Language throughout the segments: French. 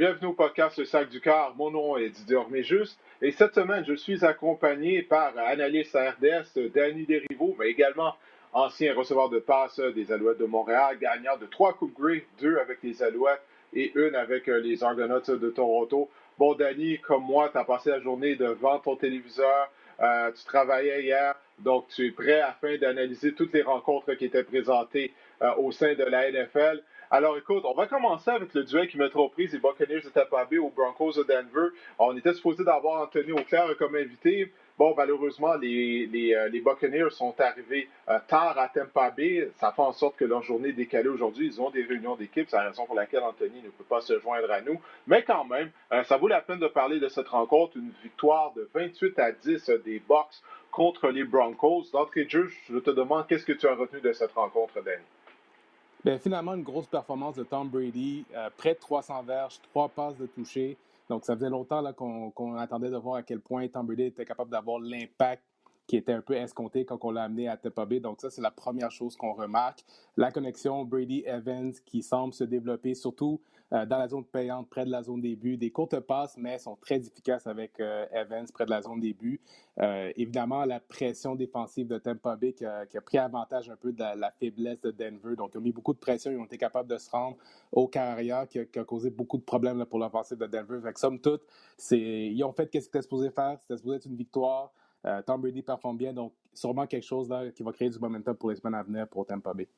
Bienvenue au podcast Le Sac du Car. Mon nom est Didier Juste et cette semaine, je suis accompagné par analyste à RDS Danny Derivo, mais également ancien receveur de passe des Alouettes de Montréal, gagnant de trois Coupes Grey, deux avec les Alouettes et une avec euh, les Argonauts de Toronto. Bon, Danny, comme moi, tu as passé la journée devant ton téléviseur, euh, tu travaillais hier, donc tu es prêt afin d'analyser toutes les rencontres qui étaient présentées euh, au sein de la NFL. Alors écoute, on va commencer avec le duel qui met trop prise les Buccaneers de Tampa Bay aux Broncos de Denver. On était supposé d'avoir Anthony Auclair comme invité. Bon, malheureusement, les, euh, Buccaneers sont arrivés euh, tard à Tampa Bay. Ça fait en sorte que leur journée décalée aujourd'hui. Ils ont des réunions d'équipe. C'est la raison pour laquelle Anthony ne peut pas se joindre à nous. Mais quand même, euh, ça vaut la peine de parler de cette rencontre. Une victoire de 28 à 10 des Bucks contre les Broncos. D'entrée de je te demande qu'est-ce que tu as retenu de cette rencontre, Danny? Bien, finalement, une grosse performance de Tom Brady, euh, près de 300 verges, trois passes de toucher. Donc, ça faisait longtemps qu'on attendait de voir à quel point Tom Brady était capable d'avoir l'impact qui était un peu escompté quand on l'a amené à Tampa Bay. Donc ça, c'est la première chose qu'on remarque. La connexion Brady-Evans qui semble se développer, surtout euh, dans la zone payante, près de la zone début. Des courtes passes, mais sont très efficaces avec euh, Evans près de la zone début. Euh, évidemment, la pression défensive de Tampa Bay qui a, pris avantage un peu de la, faiblesse de Denver. Donc, ils ont mis beaucoup de pression. Ils ont été capables de se rendre au carrière qui a, causé beaucoup de problèmes pour l'offensive de Denver. Fait que, somme toute, ils ont fait ce qu'ils étaient supposés faire. C'était supposé être une victoire. Euh, Tom Brady performe bien, donc sûrement quelque chose là, qui va créer du momentum pour les semaines à venir pour Tampa Bay.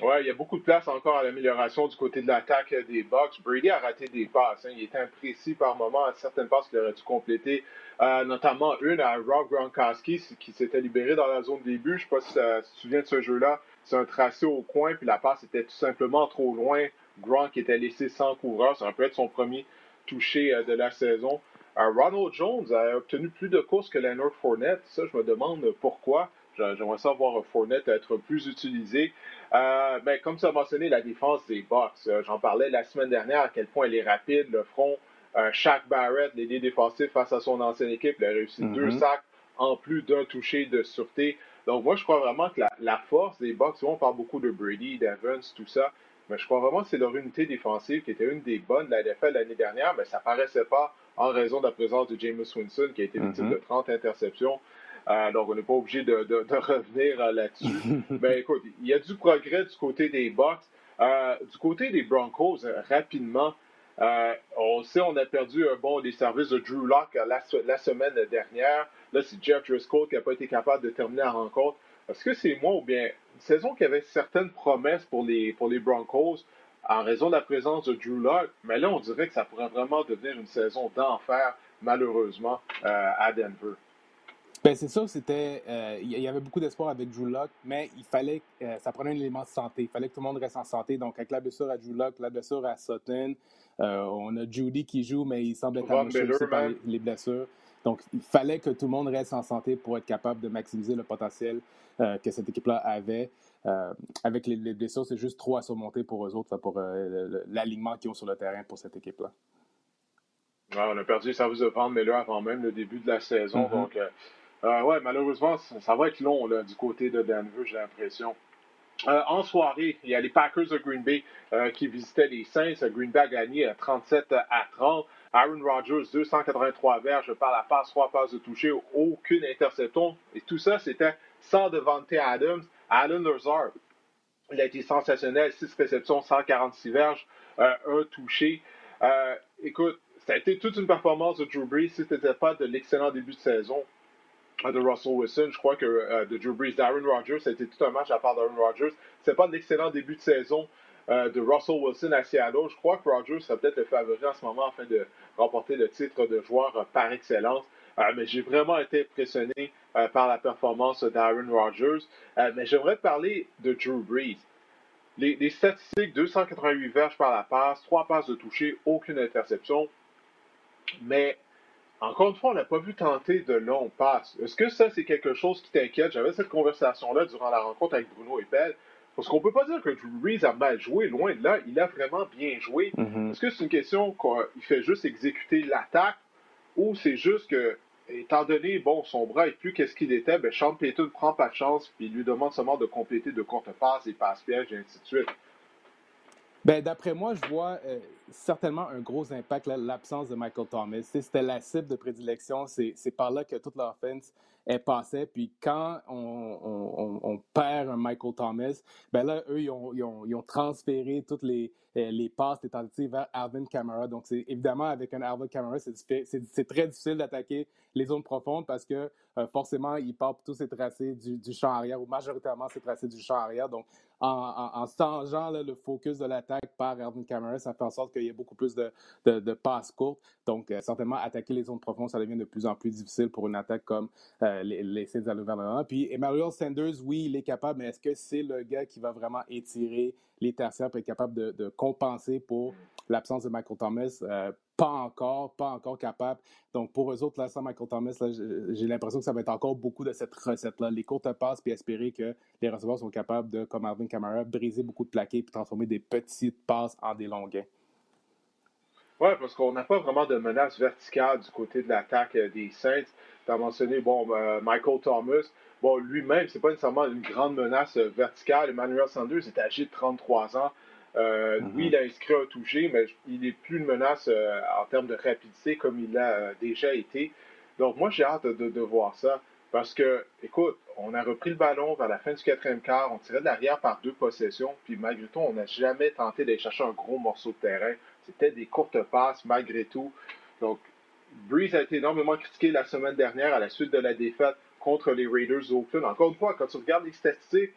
Oui, il y a beaucoup de place encore à l'amélioration du côté de l'attaque des Bucks. Brady a raté des passes. Hein. Il était imprécis par moment à certaines passes qu'il aurait dû compléter, euh, notamment une à Rob Gronkowski qui s'était libéré dans la zone début. Je ne sais pas si, tu te souviens de ce jeu-là. C'est un tracé au coin, puis la passe était tout simplement trop loin. Gronk était laissé sans coureur. Ça peut être son premier touché euh, de la saison. Ronald Jones a obtenu plus de courses que Leonard Fournette. Ça, je me demande pourquoi. J'aimerais savoir Fournette être plus utilisé. Euh, ben, comme ça a mentionné, la défense des. Euh, j'en parlais la semaine dernière à quel point elle est rapide, le front. Euh, Shaq Barrett, l'ailier défensif face à son ancienne équipe, il a réussi deux mm-hmm. sacs en plus d'un touché de sûreté. Donc moi, je crois vraiment que la, force des Bucks, on parle beaucoup de Brady, d'Evans, tout ça, mais je crois vraiment que c'est leur unité défensive qui était une des bonnes de la NFL l'année dernière, mais ça paraissait pas en raison de la présence de James Winston qui a été victime de 30 interceptions. Euh, donc, on n'est pas obligé de, revenir euh, là-dessus. Mais écoute, il y a du progrès du côté des Bucks. Euh, du côté des Broncos, rapidement, on sait on a perdu un bon des services de Drew Locke la, semaine dernière. Là, c'est Jeff Driscoll qui n'a pas été capable de terminer la rencontre. Est-ce que c'est moi ou bien une saison qui avait certaines promesses pour les, pour les Broncos? En raison de la présence de Drew Locke, mais là, on dirait que ça pourrait vraiment devenir une saison d'enfer, malheureusement, euh, à Denver. Ben, c'est sûr, c'était. Euh, il y avait beaucoup d'espoir avec Drew Locke, mais il fallait. Euh, ça prenait un élément de santé. Il fallait que tout le monde reste en santé. Donc, avec la blessure à Drew Locke, la blessure à Sutton, on a Judy qui joue, mais il semble être amoché par les blessures. Donc, il fallait que tout le monde reste en santé pour être capable de maximiser le potentiel que cette équipe-là avait. Euh, avec les, blessures, c'est juste trop à surmonter pour eux autres, pour euh, l'alignement qu'ils ont sur le terrain pour cette équipe-là. on a perdu service de vente là avant même le début de la saison. Mm-hmm. Donc, euh, ouais, malheureusement, ça, va être long du côté de Denver, j'ai l'impression. en soirée, il y a les Packers de Green Bay qui visitaient les Saints. Green Bay a gagné 37 à 30. Aaron Rodgers, 283 verges par la passe, 3 passes de toucher, aucune interception. Et tout ça, c'était sans Devante Adams. Alan Lazard, il a été sensationnel, 6 réceptions, 146 verges, euh, un touché. Euh, écoute, ça a été toute une performance de Drew Brees. Si ce n'était pas de l'excellent début de saison euh, de Russell Wilson, je crois que de Drew Brees, d'Aaron Rodgers, ça a été tout un match à part d'Aaron Rodgers. Ce n'est pas de l'excellent début de saison de Russell Wilson à Seattle. Je crois que Rodgers serait peut-être le favori en ce moment afin de remporter le titre de joueur par excellence. mais j'ai vraiment été impressionné euh, par la performance d'Aaron Rodgers. Euh, mais j'aimerais parler de Drew Brees. Les, statistiques, 288 verges par la passe, 3 passes de toucher, aucune interception. Mais encore une fois, on n'a pas vu tenter de longues passes. Est-ce que ça, c'est quelque chose qui t'inquiète? J'avais cette conversation-là durant la rencontre avec Bruno Eppel. Parce qu'on ne peut pas dire que Drew Brees a mal joué, loin de là, il a vraiment bien joué. Mm-hmm. Est-ce que c'est une question qu'il fait juste exécuter l'attaque ou c'est juste que étant donné, bon, son bras est plus qu'est-ce qu'il était, ben Sean Payton prend pas de chance, puis lui demande seulement de compléter de courtes passes et passes pièges, et ainsi de suite. Ben, d'après moi, je vois euh, certainement un gros impact, l'absence de Michael Thomas. C'était la cible de prédilection. C'est par là que toute l'offense est passée. Puis quand on, on, perd un Michael Thomas, ben là, eux, ils ont, ils ont, ils ont transféré toutes les, euh, les passes, les tentatives vers Alvin Kamara. Donc, c'est évidemment, avec un Alvin Kamara, c'est très difficile d'attaquer les zones profondes parce que euh, forcément, il part tous ses tracés du, du, champ arrière ou majoritairement ses tracés du champ arrière. Donc, en, changeant le focus de l'attaque par Alvin Kamara, ça fait en sorte qu'il y ait beaucoup plus de, de, passes courtes. Donc, euh, certainement, attaquer les zones profondes, ça devient de plus en plus difficile pour une attaque comme les, à l'ouvernement. Puis, Emmanuel Sanders, oui, il est capable, mais est-ce que c'est le gars qui va vraiment étirer les tertiaires pour être capable de, compenser pour l'absence de Michael Thomas? Euh, pas encore, pas encore capable. Donc, pour eux autres, là, sans Michael Thomas, j'ai l'impression que ça va être encore beaucoup de cette recette-là. Les courtes passes, puis espérer que les receveurs sont capables de, comme Alvin Kamara, briser beaucoup de plaqués puis transformer des petites passes en des longuins. Oui, parce qu'on n'a pas vraiment de menace verticale du côté de l'attaque euh, des Saints. Tu as mentionné, bon, euh, Michael Thomas. Bon, lui-même, c'est pas nécessairement une grande menace verticale. Emmanuel Sanders est âgé de 33 ans. Euh, mm-hmm. Oui, il a inscrit un touché, mais il n'est plus une menace euh, en termes de rapidité comme il l'a euh, déjà été. Donc, moi, j'ai hâte de, voir ça. Parce que, écoute, on a repris le ballon vers la fin du quatrième quart, on tirait de l'arrière par deux possessions, puis malgré tout, on n'a jamais tenté d'aller chercher un gros morceau de terrain. C'était des courtes passes, malgré tout. Donc, Breeze a été énormément critiqué la semaine dernière à la suite de la défaite contre les Raiders d'Oakland. Encore une fois, quand tu regardes les statistiques,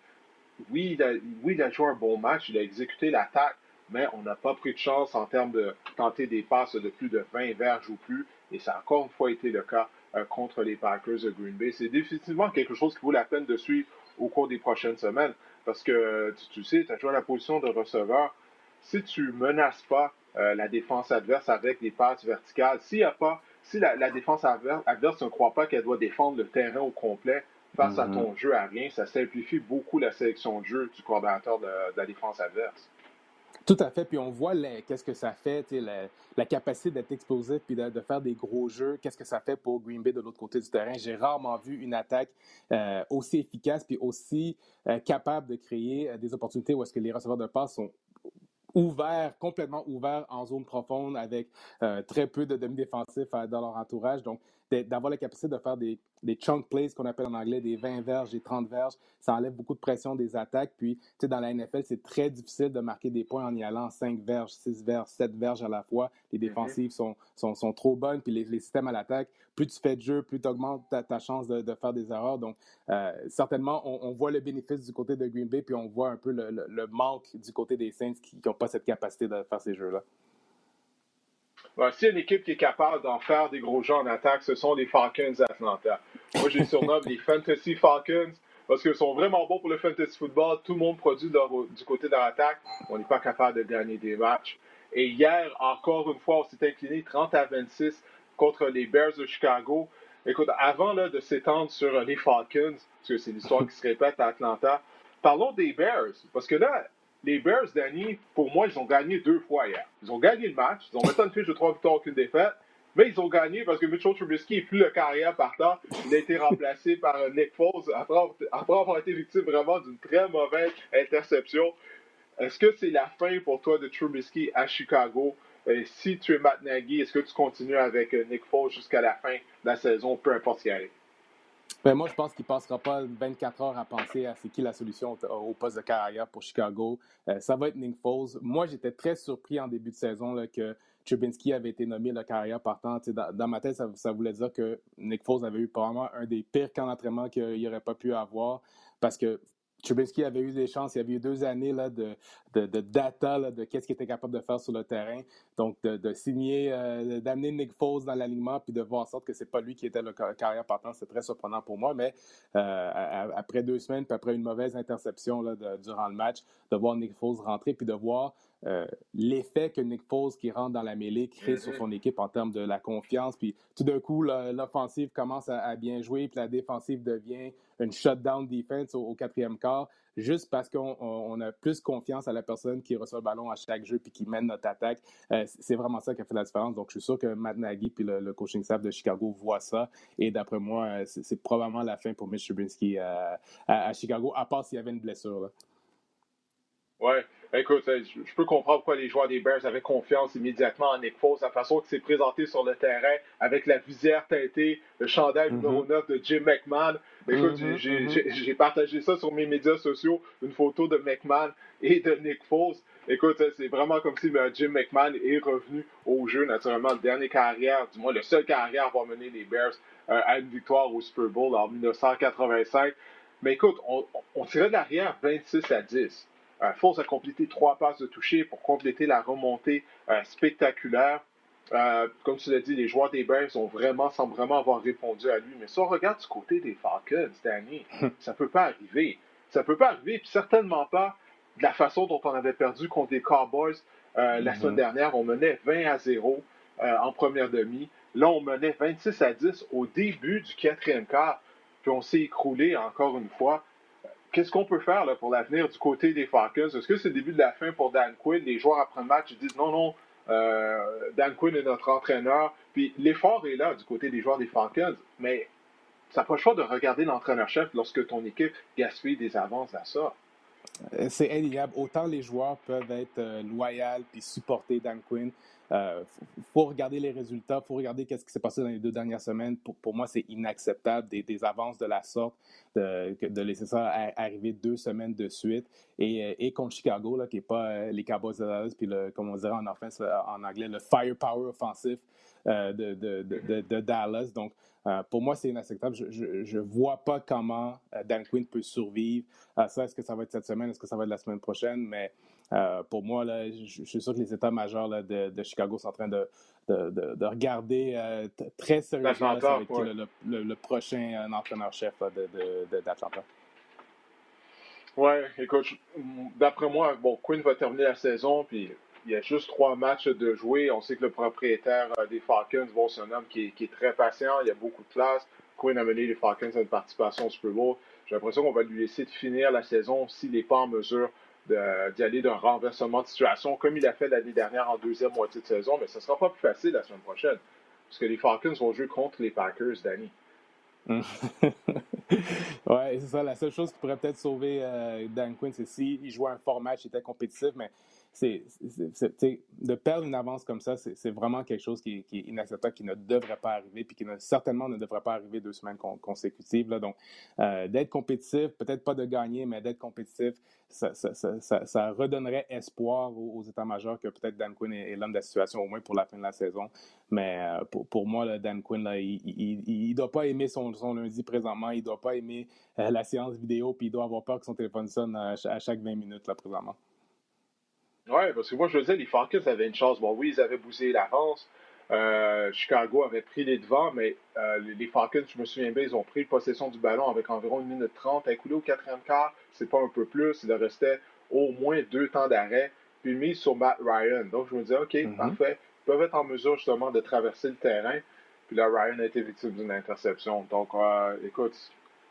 oui il, a, oui, il a joué un bon match, il a exécuté l'attaque, mais on n'a pas pris de chance en termes de tenter des passes de plus de 20 verges ou plus, et ça a encore une fois été le cas euh, contre les Packers de Green Bay. C'est définitivement quelque chose qui vaut la peine de suivre au cours des prochaines semaines, parce que tu, sais, tu as joué à la position de receveur. Si tu menaces pas euh, la défense adverse avec des passes verticales, s'il y a pas, si la, défense adverse, adverse ne croit pas qu'elle doit défendre le terrain au complet, face à mm-hmm. ton jeu à rien, ça simplifie beaucoup la sélection de jeu du coordinateur de, la défense adverse. Tout à fait. Puis on voit qu'est-ce que ça fait, la, la, capacité d'être explosif puis de, faire des gros jeux. Qu'est-ce que ça fait pour Green Bay de l'autre côté du terrain? J'ai rarement vu une attaque euh, aussi efficace puis aussi euh, capable de créer euh, des opportunités où est-ce que les receveurs de passe sont ouverts, complètement ouverts en zone profonde avec très peu de demi-défensifs dans leur entourage. Donc, d'avoir la capacité de faire des, des chunk plays, qu'on appelle en anglais des 20 verges, des 30 verges, ça enlève beaucoup de pression des attaques. Puis, tu sais, dans la NFL, c'est très difficile de marquer des points en y allant 5 verges, 6 verges, 7 verges à la fois. Les mhm. défensives sont, sont, sont, trop bonnes, puis les, les systèmes à l'attaque, plus tu fais de jeu, plus tu augmentes ta, chance de, de, faire des erreurs. Donc, euh, certainement, on, on, voit le bénéfice du côté de Green Bay, puis on voit un peu le, le, manque du côté des Saints qui n'ont pas cette capacité de faire ces jeux-là. Y a une équipe qui est capable d'en faire des gros jeux en attaque, ce sont les Falcons d'Atlanta. Moi, je les surnomme les Fantasy Falcons parce qu'ils sont vraiment bons pour le fantasy football. Tout le monde produit du côté de l'attaque. On n'est pas capable de gagner des matchs. Et hier, encore une fois, on s'est incliné 30 à 26 contre les Bears de Chicago. Écoute, avant de s'étendre sur les Falcons, parce que c'est l'histoire qui se répète à Atlanta, parlons des Bears. Parce que là, les Bears, Danny, pour moi, ils ont gagné deux fois hier. Ils ont gagné le match. Ils ont maintenant une fiche de trois victoires, aucune défaite. Mais ils ont gagné parce que Mitchell Trubisky n'est plus le carrière partant. Il a été remplacé par Nick Foles après, avoir été victime vraiment d'une très mauvaise interception. Est-ce que c'est la fin pour toi de Trubisky à Chicago? Et si tu es Matt Nagy, est-ce que tu continues avec Nick Foles jusqu'à la fin de la saison, peu importe ce qui arrive? Ben moi, je pense qu'il ne passera pas 24 heures à penser à c'est qui la solution au, poste de carrière pour Chicago. Euh, ça va être Nick Foles. Moi, j'étais très surpris en début de saison là, que Chubinski avait été nommé le carrière partant. Dans, dans, ma tête, ça, ça, voulait dire que Nick Foles avait eu probablement un des pires camps d'entraînement qu'il n'aurait pas pu avoir parce que Trubisky avait eu des chances. Il y avait eu deux années là, de, de, de data de qu'est-ce qu'il était capable de faire sur le terrain. Donc, de, de signer, euh, d'amener Nick Foles dans l'alignement puis de voir en sorte que c'est pas lui qui était le carrière partant, c'est très surprenant pour moi. Mais euh, après deux semaines, puis après une mauvaise interception là, durant le match, de voir Nick Foles rentrer puis de voir euh, l'effet que Nick Foles qui rentre dans la mêlée crée sur mm-hmm. son équipe en termes de la confiance. Puis tout d'un coup, l'offensive commence à, bien jouer, puis la défensive devient une shutdown defense au, quatrième quart, juste parce qu'on a plus confiance à la personne qui reçoit le ballon à chaque jeu puis qui mène notre attaque. Euh, c'est vraiment ça qui a fait la différence. Donc, je suis sûr que Matt Nagy puis le, coaching staff de Chicago voient ça. Et d'après moi, euh, c'est probablement la fin pour Mitch Trubisky à, Chicago, à part s'il y avait une blessure. Ouais. Écoute, je peux comprendre pourquoi les joueurs des Bears avaient confiance immédiatement en Nick Foles, la façon qu'il s'est présenté sur le terrain avec la visière teintée, le chandail numéro 9 de Jim McMahon. Écoute, j'ai partagé ça sur mes médias sociaux, une photo de McMahon et de Nick Foles. Écoute, c'est vraiment comme si ben, Jim McMahon est revenu au jeu, naturellement, le dernier carrière, du moins le seul carrière à avoir mené les Bears euh, à une victoire au Super Bowl en 1985. Mais écoute, on, on tirait de l'arrière 26 à 10. Euh, Foles a complété trois passes de toucher pour compléter la remontée euh, spectaculaire. Euh, comme tu l'as dit, les joueurs des Bears ont vraiment, semblent vraiment avoir répondu à lui. Mais si on regarde du côté des Falcons, Danny, ça peut pas arriver. Ça peut pas arriver, puis certainement pas de la façon dont on avait perdu contre les Cowboys la mm-hmm. semaine dernière. On menait 20 à 0 en première demi. Là, on menait 26 à 10 au début du quatrième quart. Puis on s'est écroulé encore une fois qu'est-ce qu'on peut faire pour l'avenir du côté des Falcons? Est-ce que c'est le début de la fin pour Dan Quinn? Les joueurs après le match disent non, non, euh, Dan Quinn est notre entraîneur. Puis l'effort est là du côté des joueurs des Falcons, mais ça pas le choix de regarder l'entraîneur-chef lorsque ton équipe gaspille des avances à ça. Euh, c'est indéniable. Autant les joueurs peuvent être euh, loyaux puis supporter Dan Quinn, il euh, faut regarder les résultats, il faut regarder qu'est-ce qui s'est passé dans les deux dernières semaines. Pour, moi, c'est inacceptable des, avances de la sorte, de, laisser ça arriver deux semaines de suite. Et, euh, contre Chicago, là, qui n'est pas les Cowboys de Dallas, puis comme on dirait en, offense, en anglais, le firepower offensif de, de, Dallas. Donc, pour moi, c'est inacceptable. Je ne vois pas comment Dan Quinn peut survivre à ça. Est-ce que ça va être cette semaine? Est-ce que ça va être la semaine prochaine? Mais euh, pour moi, là, je, suis sûr que les états majeurs de, Chicago sont en train de, de, regarder euh, très sérieusement avec le, prochain euh, entraîneur-chef d'Atlanta. Oui, écoute, d'après moi, bon, Quinn va terminer la saison, puis il y a juste trois matchs de jouer. On sait que le propriétaire des Falcons, c'est un homme qui est, très patient, il y a beaucoup de classe. Quinn a mené les Falcons à une participation au Super Bowl. J'ai l'impression qu'on va lui laisser finir la saison s'il n'est pas en mesure d'y aller d'un renversement de situation, comme il a fait l'année dernière en deuxième moitié de saison, mais ce ne sera pas plus facile la semaine prochaine, parce que les Falcons vont jouer contre les Packers, Danny. ouais, c'est ça. La seule chose qui pourrait peut-être sauver euh, Dan Quinn, c'est s'il jouait un fort match, il était compétitif, mais c'est, de perdre une avance comme ça, c'est, vraiment quelque chose qui, est inacceptable, qui ne devrait pas arriver, puis qui ne, certainement ne devrait pas arriver deux semaines consécutives. Là. Donc, euh, d'être compétitif, peut-être pas de gagner, mais d'être compétitif, ça, redonnerait espoir aux, états-majors que peut-être Dan Quinn est, l'homme de la situation, au moins pour la fin de la saison. Mais euh, pour, moi, Dan Quinn, il ne doit pas aimer son, son, lundi présentement, il ne doit pas aimer euh, la séance vidéo, puis il doit avoir peur que son téléphone sonne à, à chaque 20 minutes là, présentement. Oui, parce que moi, je veux dire, les Falcons avaient une chance. Bon, oui, ils avaient bousillé l'avance. Euh, Chicago avait pris les devants, mais euh, les Falcons, je me souviens bien, ils ont pris possession du ballon avec environ une minute trente. Écoulé au quatrième quart, c'est pas un peu plus. Il restait au moins deux temps d'arrêt, puis mis sur Matt Ryan. Donc, je me disais, OK, mm-hmm. parfait. Ils peuvent être en mesure justement de traverser le terrain. Puis là, Ryan a été victime d'une interception. Donc, euh, écoute,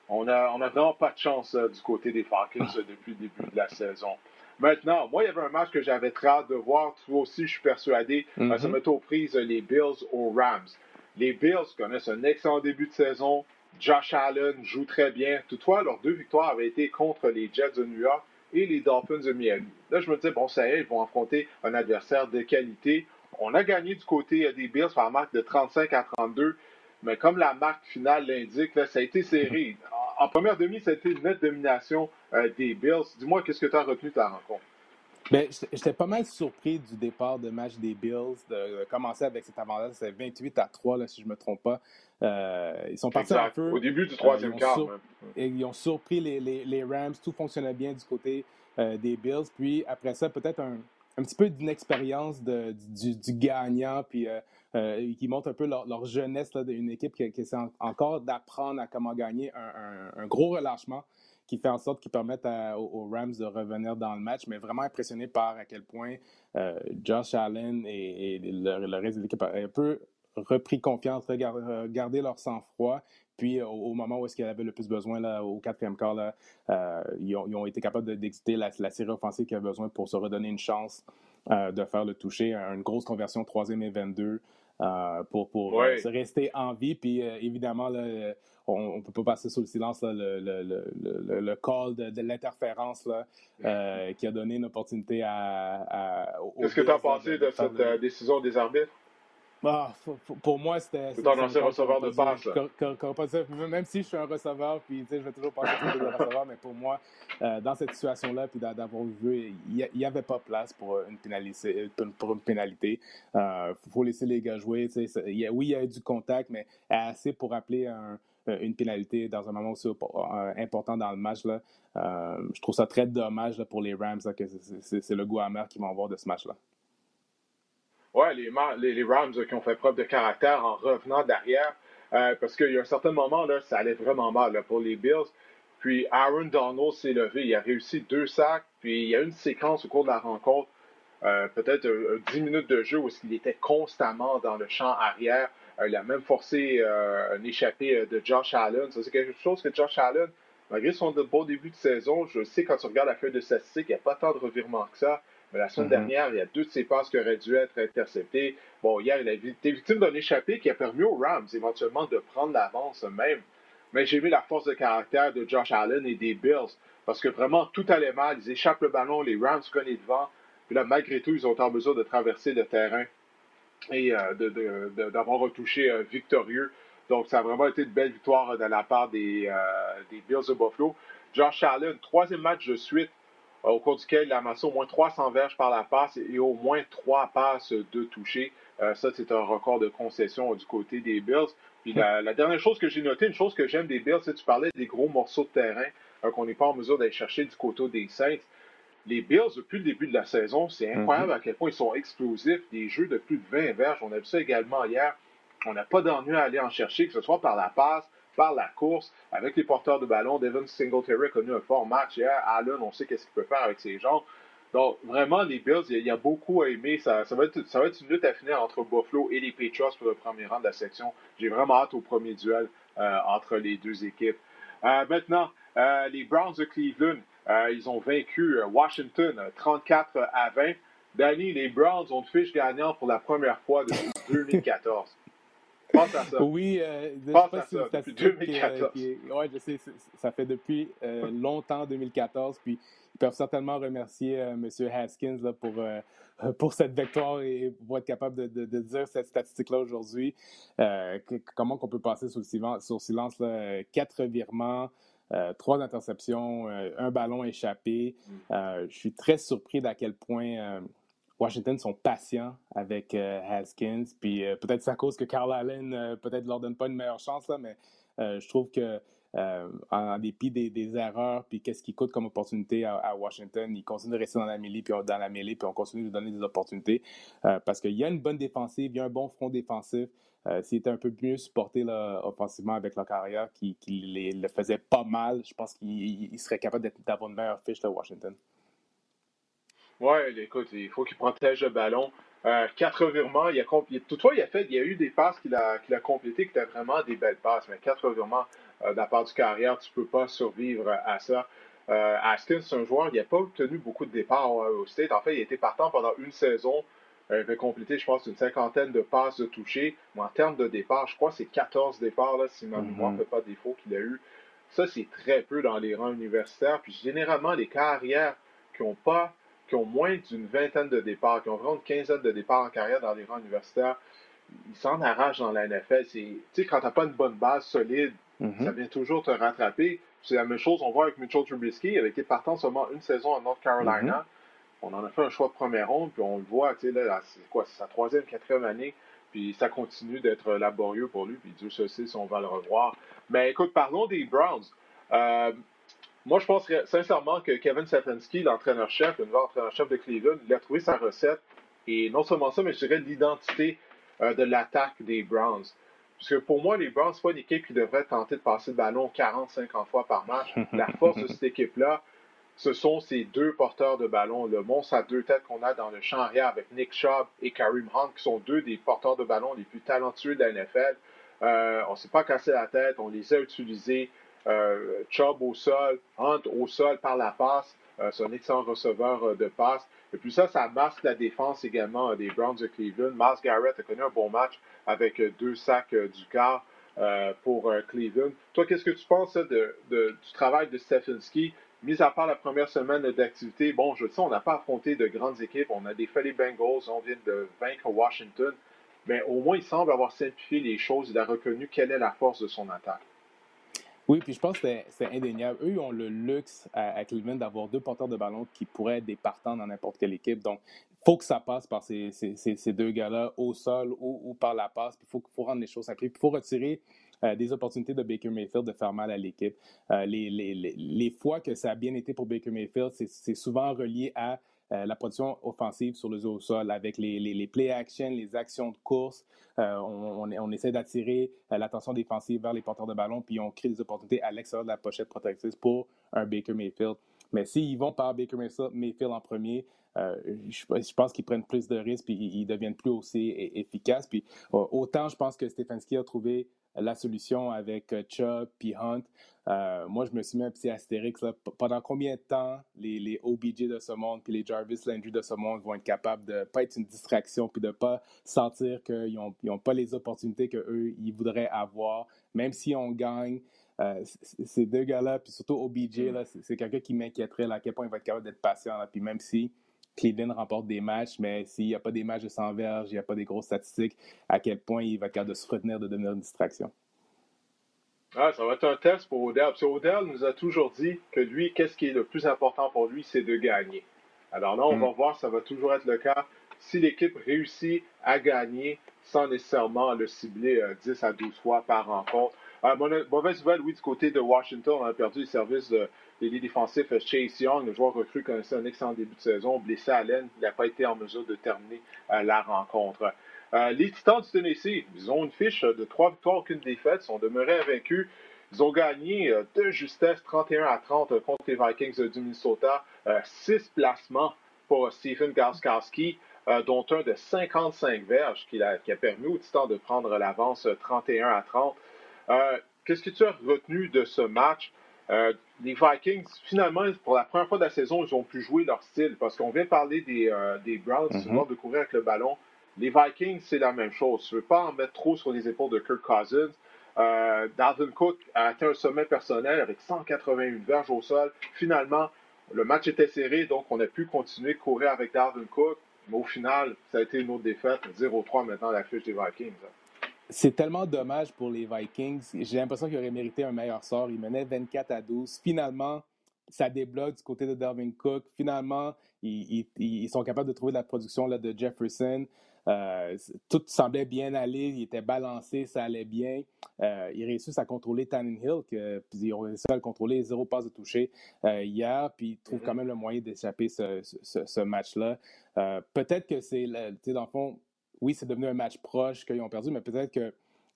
on a, on a vraiment pas de chance du côté des Falcons depuis le début de la saison. Maintenant, moi, il y avait un match que j'avais très hâte de voir. Toi aussi, je suis persuadé. Mm -hmm. Ça m'a aux prises les Bills aux Rams. Les Bills connaissent un excellent début de saison. Josh Allen joue très bien. Toutefois, leurs deux victoires avaient été contre les Jets de New York et les Dolphins de Miami. Là, je me disais, bon, ça y est, ils vont affronter un adversaire de qualité. On a gagné du côté des Bills par marque de 35 à 32, mais comme la marque finale l'indique, ça a été serré en première demi, ça a été une nette domination euh, des Bills. Dis-moi, qu'est-ce que tu as retenu de la rencontre? Bien, j'étais pas mal surpris du départ de match des Bills, de, commencer avec cet avantage. C'est 28 à 3, là, si je ne me trompe pas. Euh, ils sont partis un peu. Au début du troisième euh, quart. Et ils ont surpris les, les, les, Rams. Tout fonctionnait bien du côté des Bills. Puis après ça, peut-être un, un, petit peu d'inexpérience du, du, gagnant. Puis euh, qui montrent un peu leur, jeunesse d'une équipe qui, essaie encore d'apprendre à comment gagner un, gros relâchement qui fait en sorte qu'ils permettent aux, Rams de revenir dans le match, mais vraiment impressionné par à quel point euh, Josh Allen et, le, reste de l'équipe a un peu repris confiance, regardé leur sang-froid. Puis au, moment où est-ce qu'ils avaient le plus besoin, là, au quatrième quart, là, euh, ils, ont, été capables d'exciter la, série offensive qu'ils avaient besoin pour se redonner une chance de faire le toucher. Une grosse conversion, troisième et 22. pour, pour rester en vie. Puis évidemment, on ne peut pas passer sous le silence le, le, le, call de, l'interférence qui a donné une opportunité à. à Qu'est-ce que tu as pensé de, cette décision des arbitres? Ah, pour moi, c'était. C'est un ancien receveur de passe. Même si je suis un receveur, puis je vais toujours penser que je receveur, mais pour moi, euh, dans cette situation-là, puis d'avoir vu, il n'y avait pas place pour une pénalité. Pour une pénalité. Euh, faut laisser les gars jouer. oui, il y a eu du contact, mais assez pour appeler une pénalité dans un moment aussi euh, important dans le match. Là. Euh, je trouve ça très dommage pour les Rams que c'est le goût amer qu'ils vont avoir de ce match-là. Ouais, les, Rams qui ont fait preuve de caractère en revenant derrière, euh, parce qu'il y a un certain moment, là, ça allait vraiment mal pour les Bills. Puis Aaron Donald s'est levé, il a réussi deux sacs, puis il y a une séquence au cours de la rencontre, euh, peut-être 10 minutes de jeu où il était constamment dans le champ arrière. Euh, il a même forcé un échappé de Josh Allen. C'est quelque chose que Josh Allen, malgré son beau début de saison, je sais quand tu regardes la feuille de statistique, il n'y a pas tant de revirements que ça. Mais la semaine mm-hmm. dernière, il y a deux de ses passes qui auraient dû être interceptées. Bon, hier, il a été victime d'un échappé qui a permis aux Rams éventuellement de prendre l'avance même. Mais j'ai vu la force de caractère de Josh Allen et des Bills. Parce que vraiment, tout allait mal. Ils échappent le ballon, les Rams connaissent devant. Puis là, malgré tout, ils ont en mesure de traverser le terrain et euh, d'avoir retouché euh, victorieux. Donc, ça a vraiment été une belle victoire de la part des, euh, des Bills de Buffalo. Josh Allen, troisième match de suite euh, au cours duquel il a amassé au moins 300 verges par la passe et au moins 3 passes de toucher. Euh, ça, c'est un record de concession du côté des Bills. Puis la, dernière chose que j'ai noté, une chose que j'aime des Bills, c'est que tu parlais des gros morceaux de terrain euh, qu'on n'est pas en mesure d'aller chercher du côté des Saints. Les Bills, depuis le début de la saison, c'est incroyable mhm. à quel point ils sont explosifs. Des jeux de plus de 20 verges. On a vu ça également hier. On n'a pas d'ennui à aller en chercher, que ce soit par la passe, par la course, avec les porteurs de ballon. Devin Singletary a connu un fort match hier. Allen, on sait qu'est-ce qu'il peut faire avec ses jambes. Donc, vraiment, les Bills, il y, a beaucoup à aimer. Ça, va être, ça va être une lutte à finir entre Buffalo et les Patriots pour le premier rang de la section. J'ai vraiment hâte au premier duel euh, entre les deux équipes. Euh, maintenant, euh, les Browns de Cleveland, ils ont vaincu Washington 34 à 20. Danny, les Browns ont une fiche gagnante pour la première fois depuis 2014. Pense à ça. Oui, euh, je Pense à ça, depuis 2014. Oui, je sais, ça fait depuis euh, longtemps, 2014. Puis ils peuvent certainement remercier euh, M. Haskins là, pour, euh, pour cette victoire et pour être capable de, de, dire cette statistique-là aujourd'hui. comment qu'on peut passer sur, le silence, sur silence là, quatre virements. trois interceptions, un ballon échappé. Mm. je suis très surpris d'à quel point Washington sont patients avec euh, Haskins. Puis euh, peut-être c'est à cause que Carl Allen euh, peut-être leur donne pas une meilleure chance, là, mais je trouve que en, dépit des, erreurs, puis qu'est-ce qui coûte comme opportunité à, Washington, ils continuent de rester dans la mêlée, puis dans la mêlée, puis on continue de donner des opportunités parce qu'il y a une bonne défensive, il y a un bon front défensif. S'ils étaient un peu mieux supportés offensivement avec leur carrière, qui, le faisait pas mal, je pense qu'ils seraient capables d'avoir une meilleure fiche, de Washington. Ouais, écoute, il faut qu'il protège le ballon. Euh, quatre virements, il a, toutefois, il a fait, il y a eu des passes qu'il a, qu'il a complétées qui étaient vraiment des belles passes, mais quatre virements euh, de la part du carrière, tu peux pas survivre à ça. Euh, Askins, c'est un joueur, il n'a pas obtenu beaucoup de départs au State. En fait, il a été partant pendant une saison. Il avait complété, je pense, une cinquantaine de passes de toucher. Mais en termes de départ, je crois que c'est 14 départs, là, si ma mémoire ne fait pas défaut qu'il a eu. Ça, c'est très peu dans les rangs universitaires. Puis généralement, les carrières qui n'ont pas qui ont moins d'une vingtaine de départs, qui ont vraiment une quinzaine de départs en carrière dans les rangs universitaires, ils s'en arrachent dans la NFL. Tu sais, quand tu n'as pas une bonne base solide, mm-hmm. ça vient toujours te rattraper. C'est la même chose, on voit avec Mitchell Trubisky, il avait été partant seulement une saison en North Carolina. Mm-hmm. On en a fait un choix de première ronde, puis on le voit, tu sais, là, c'est quoi, c'est sa troisième, quatrième année, puis ça continue d'être laborieux pour lui, puis Dieu sait si on va le revoir. Mais écoute, parlons des Browns. Euh, moi, je pense sincèrement que Kevin Stefanski, l'entraîneur-chef, le nouveau entraîneur-chef de Cleveland, il a trouvé sa recette. Et non seulement ça, mais je dirais l'identité euh, de l'attaque des Browns. Parce que pour moi, les Browns, ce pas une équipe qui devrait tenter de passer le ballon 40-50 fois par match. La force de cette équipe-là, ce sont ces deux porteurs de ballon, le monstre à deux têtes qu'on a dans le champ arrière avec Nick Chubb et Kareem Hunt, qui sont deux des porteurs de ballon les plus talentueux de la NFL. Euh, on ne s'est pas cassé la tête, on les a utilisés. Euh, Chubb au sol, Hunt au sol par la passe. c'est un excellent receveur de passe. Et puis ça, ça masque la défense également des Browns de Cleveland. Miles Garrett a connu un bon match avec deux sacs du quart pour Cleveland. Toi, qu'est-ce que tu penses de, du travail de Stefanski? Mis à part la première semaine d'activité, bon, je sais, on n'a pas affronté de grandes équipes. On a défait les Bengals, on vient de vaincre Washington. Mais au moins, il semble avoir simplifié les choses. Il a reconnu quelle est la force de son attaque. Oui, puis je pense que c'est indéniable. Eux, ils ont le luxe à, Cleveland d'avoir deux porteurs de ballon qui pourraient être des partants dans n'importe quelle équipe. Donc, il faut que ça passe par ces, deux gars-là au sol ou, par la passe. Il faut, faut, rendre les choses simples. Il faut retirer euh, des opportunités de Baker Mayfield de faire mal à l'équipe. Euh, les, les, les, fois que ça a bien été pour Baker Mayfield, c'est souvent relié à euh, la production offensive sur le au sol avec les, les, play action, les actions de course. on, on, essaie d'attirer l'attention défensive vers les porteurs de ballon, puis on crée des opportunités à l'extérieur de la pochette protectrice pour un Baker Mayfield. Mais s'ils vont par Baker Mayfield en premier, je, pense qu'ils prennent plus de risques puis ils, deviennent plus aussi efficaces. Puis autant je pense que Stefanski a trouvé la solution avec euh, Chubb puis Hunt. Euh, moi, je me suis mis un petit astérix. Pendant combien de temps les, les OBJ de ce monde puis les Jarvis Landry de ce monde vont être capables de ne pas être une distraction puis de ne pas sentir qu'ils n'ont ont pas les opportunités qu'eux, ils voudraient avoir, même si on gagne. Euh, ces deux gars-là, puis surtout OBJ, mm. c'est quelqu'un qui m'inquiéterait à quel point il va être capable d'être patient. puis même si Cleveland remporte des matchs, mais s'il n'y a pas des matchs de 100 verges, il n'y a pas des grosses statistiques, à quel point il va être capable de se retenir de devenir une distraction? Ah, ça va être un test pour Odell. Parce Odell nous a toujours dit que lui, qu'est-ce qui est le plus important pour lui, c'est de gagner. Alors là, on mm. va voir, ça va toujours être le cas. Si l'équipe réussit à gagner sans nécessairement le cibler 10 euh, à 12 fois par rencontre. Euh, mauvaise nouvelle, oui, du côté de Washington, on a perdu le service de L'ailier défensif Chase Young, le joueur recru, connaissait un excellent début de saison, blessé à l'aine, il n'a pas été en mesure de terminer euh, la rencontre. Euh, les Titans du Tennessee, ils ont une fiche de trois victoires, aucune défaite, sont demeurés invaincus. Ils ont gagné euh, de justesse 31 à 30 contre les Vikings du Minnesota. six placements pour Stephen Gauskowski, dont un de 55 verges qui a permis aux Titans de prendre l'avance 31 à 30. Qu'est-ce que tu as retenu de ce match? Euh, les Vikings, finalement, pour la première fois de la saison, ils ont pu jouer leur style parce qu'on vient parler des, euh, des Browns, mm de courir avec le ballon. Les Vikings, c'est la même chose. Je ne veux pas en mettre trop sur les épaules de Kirk Cousins. Euh, Dalvin Cook a atteint un sommet personnel avec 181 verges au sol. Finalement, le match était serré, donc on a pu continuer de courir avec Dalvin Cook. Mais au final, ça a été une autre défaite. 0-3 maintenant à la fiche des Vikings. C'est tellement dommage pour les Vikings. J'ai l'impression qu'ils auraient mérité un meilleur sort. Ils menaient 24 à 12. Finalement, ça débloque du côté de Darwin Cook. Finalement, ils, sont capables de trouver la production là, de Jefferson. Euh, tout semblait bien aller, il était balancé, ça allait bien. Euh, ils réussissent à contrôler Tannenhill, que, puis ils ont réussi à le contrôler, zéro passe de toucher euh, hier, puis ils trouvent mm-hmm. quand même le moyen d'échapper ce, ce match-là. Peut-être que c'est, dans le fond, oui, c'est devenu un match proche qu'ils ont perdu, mais peut-être que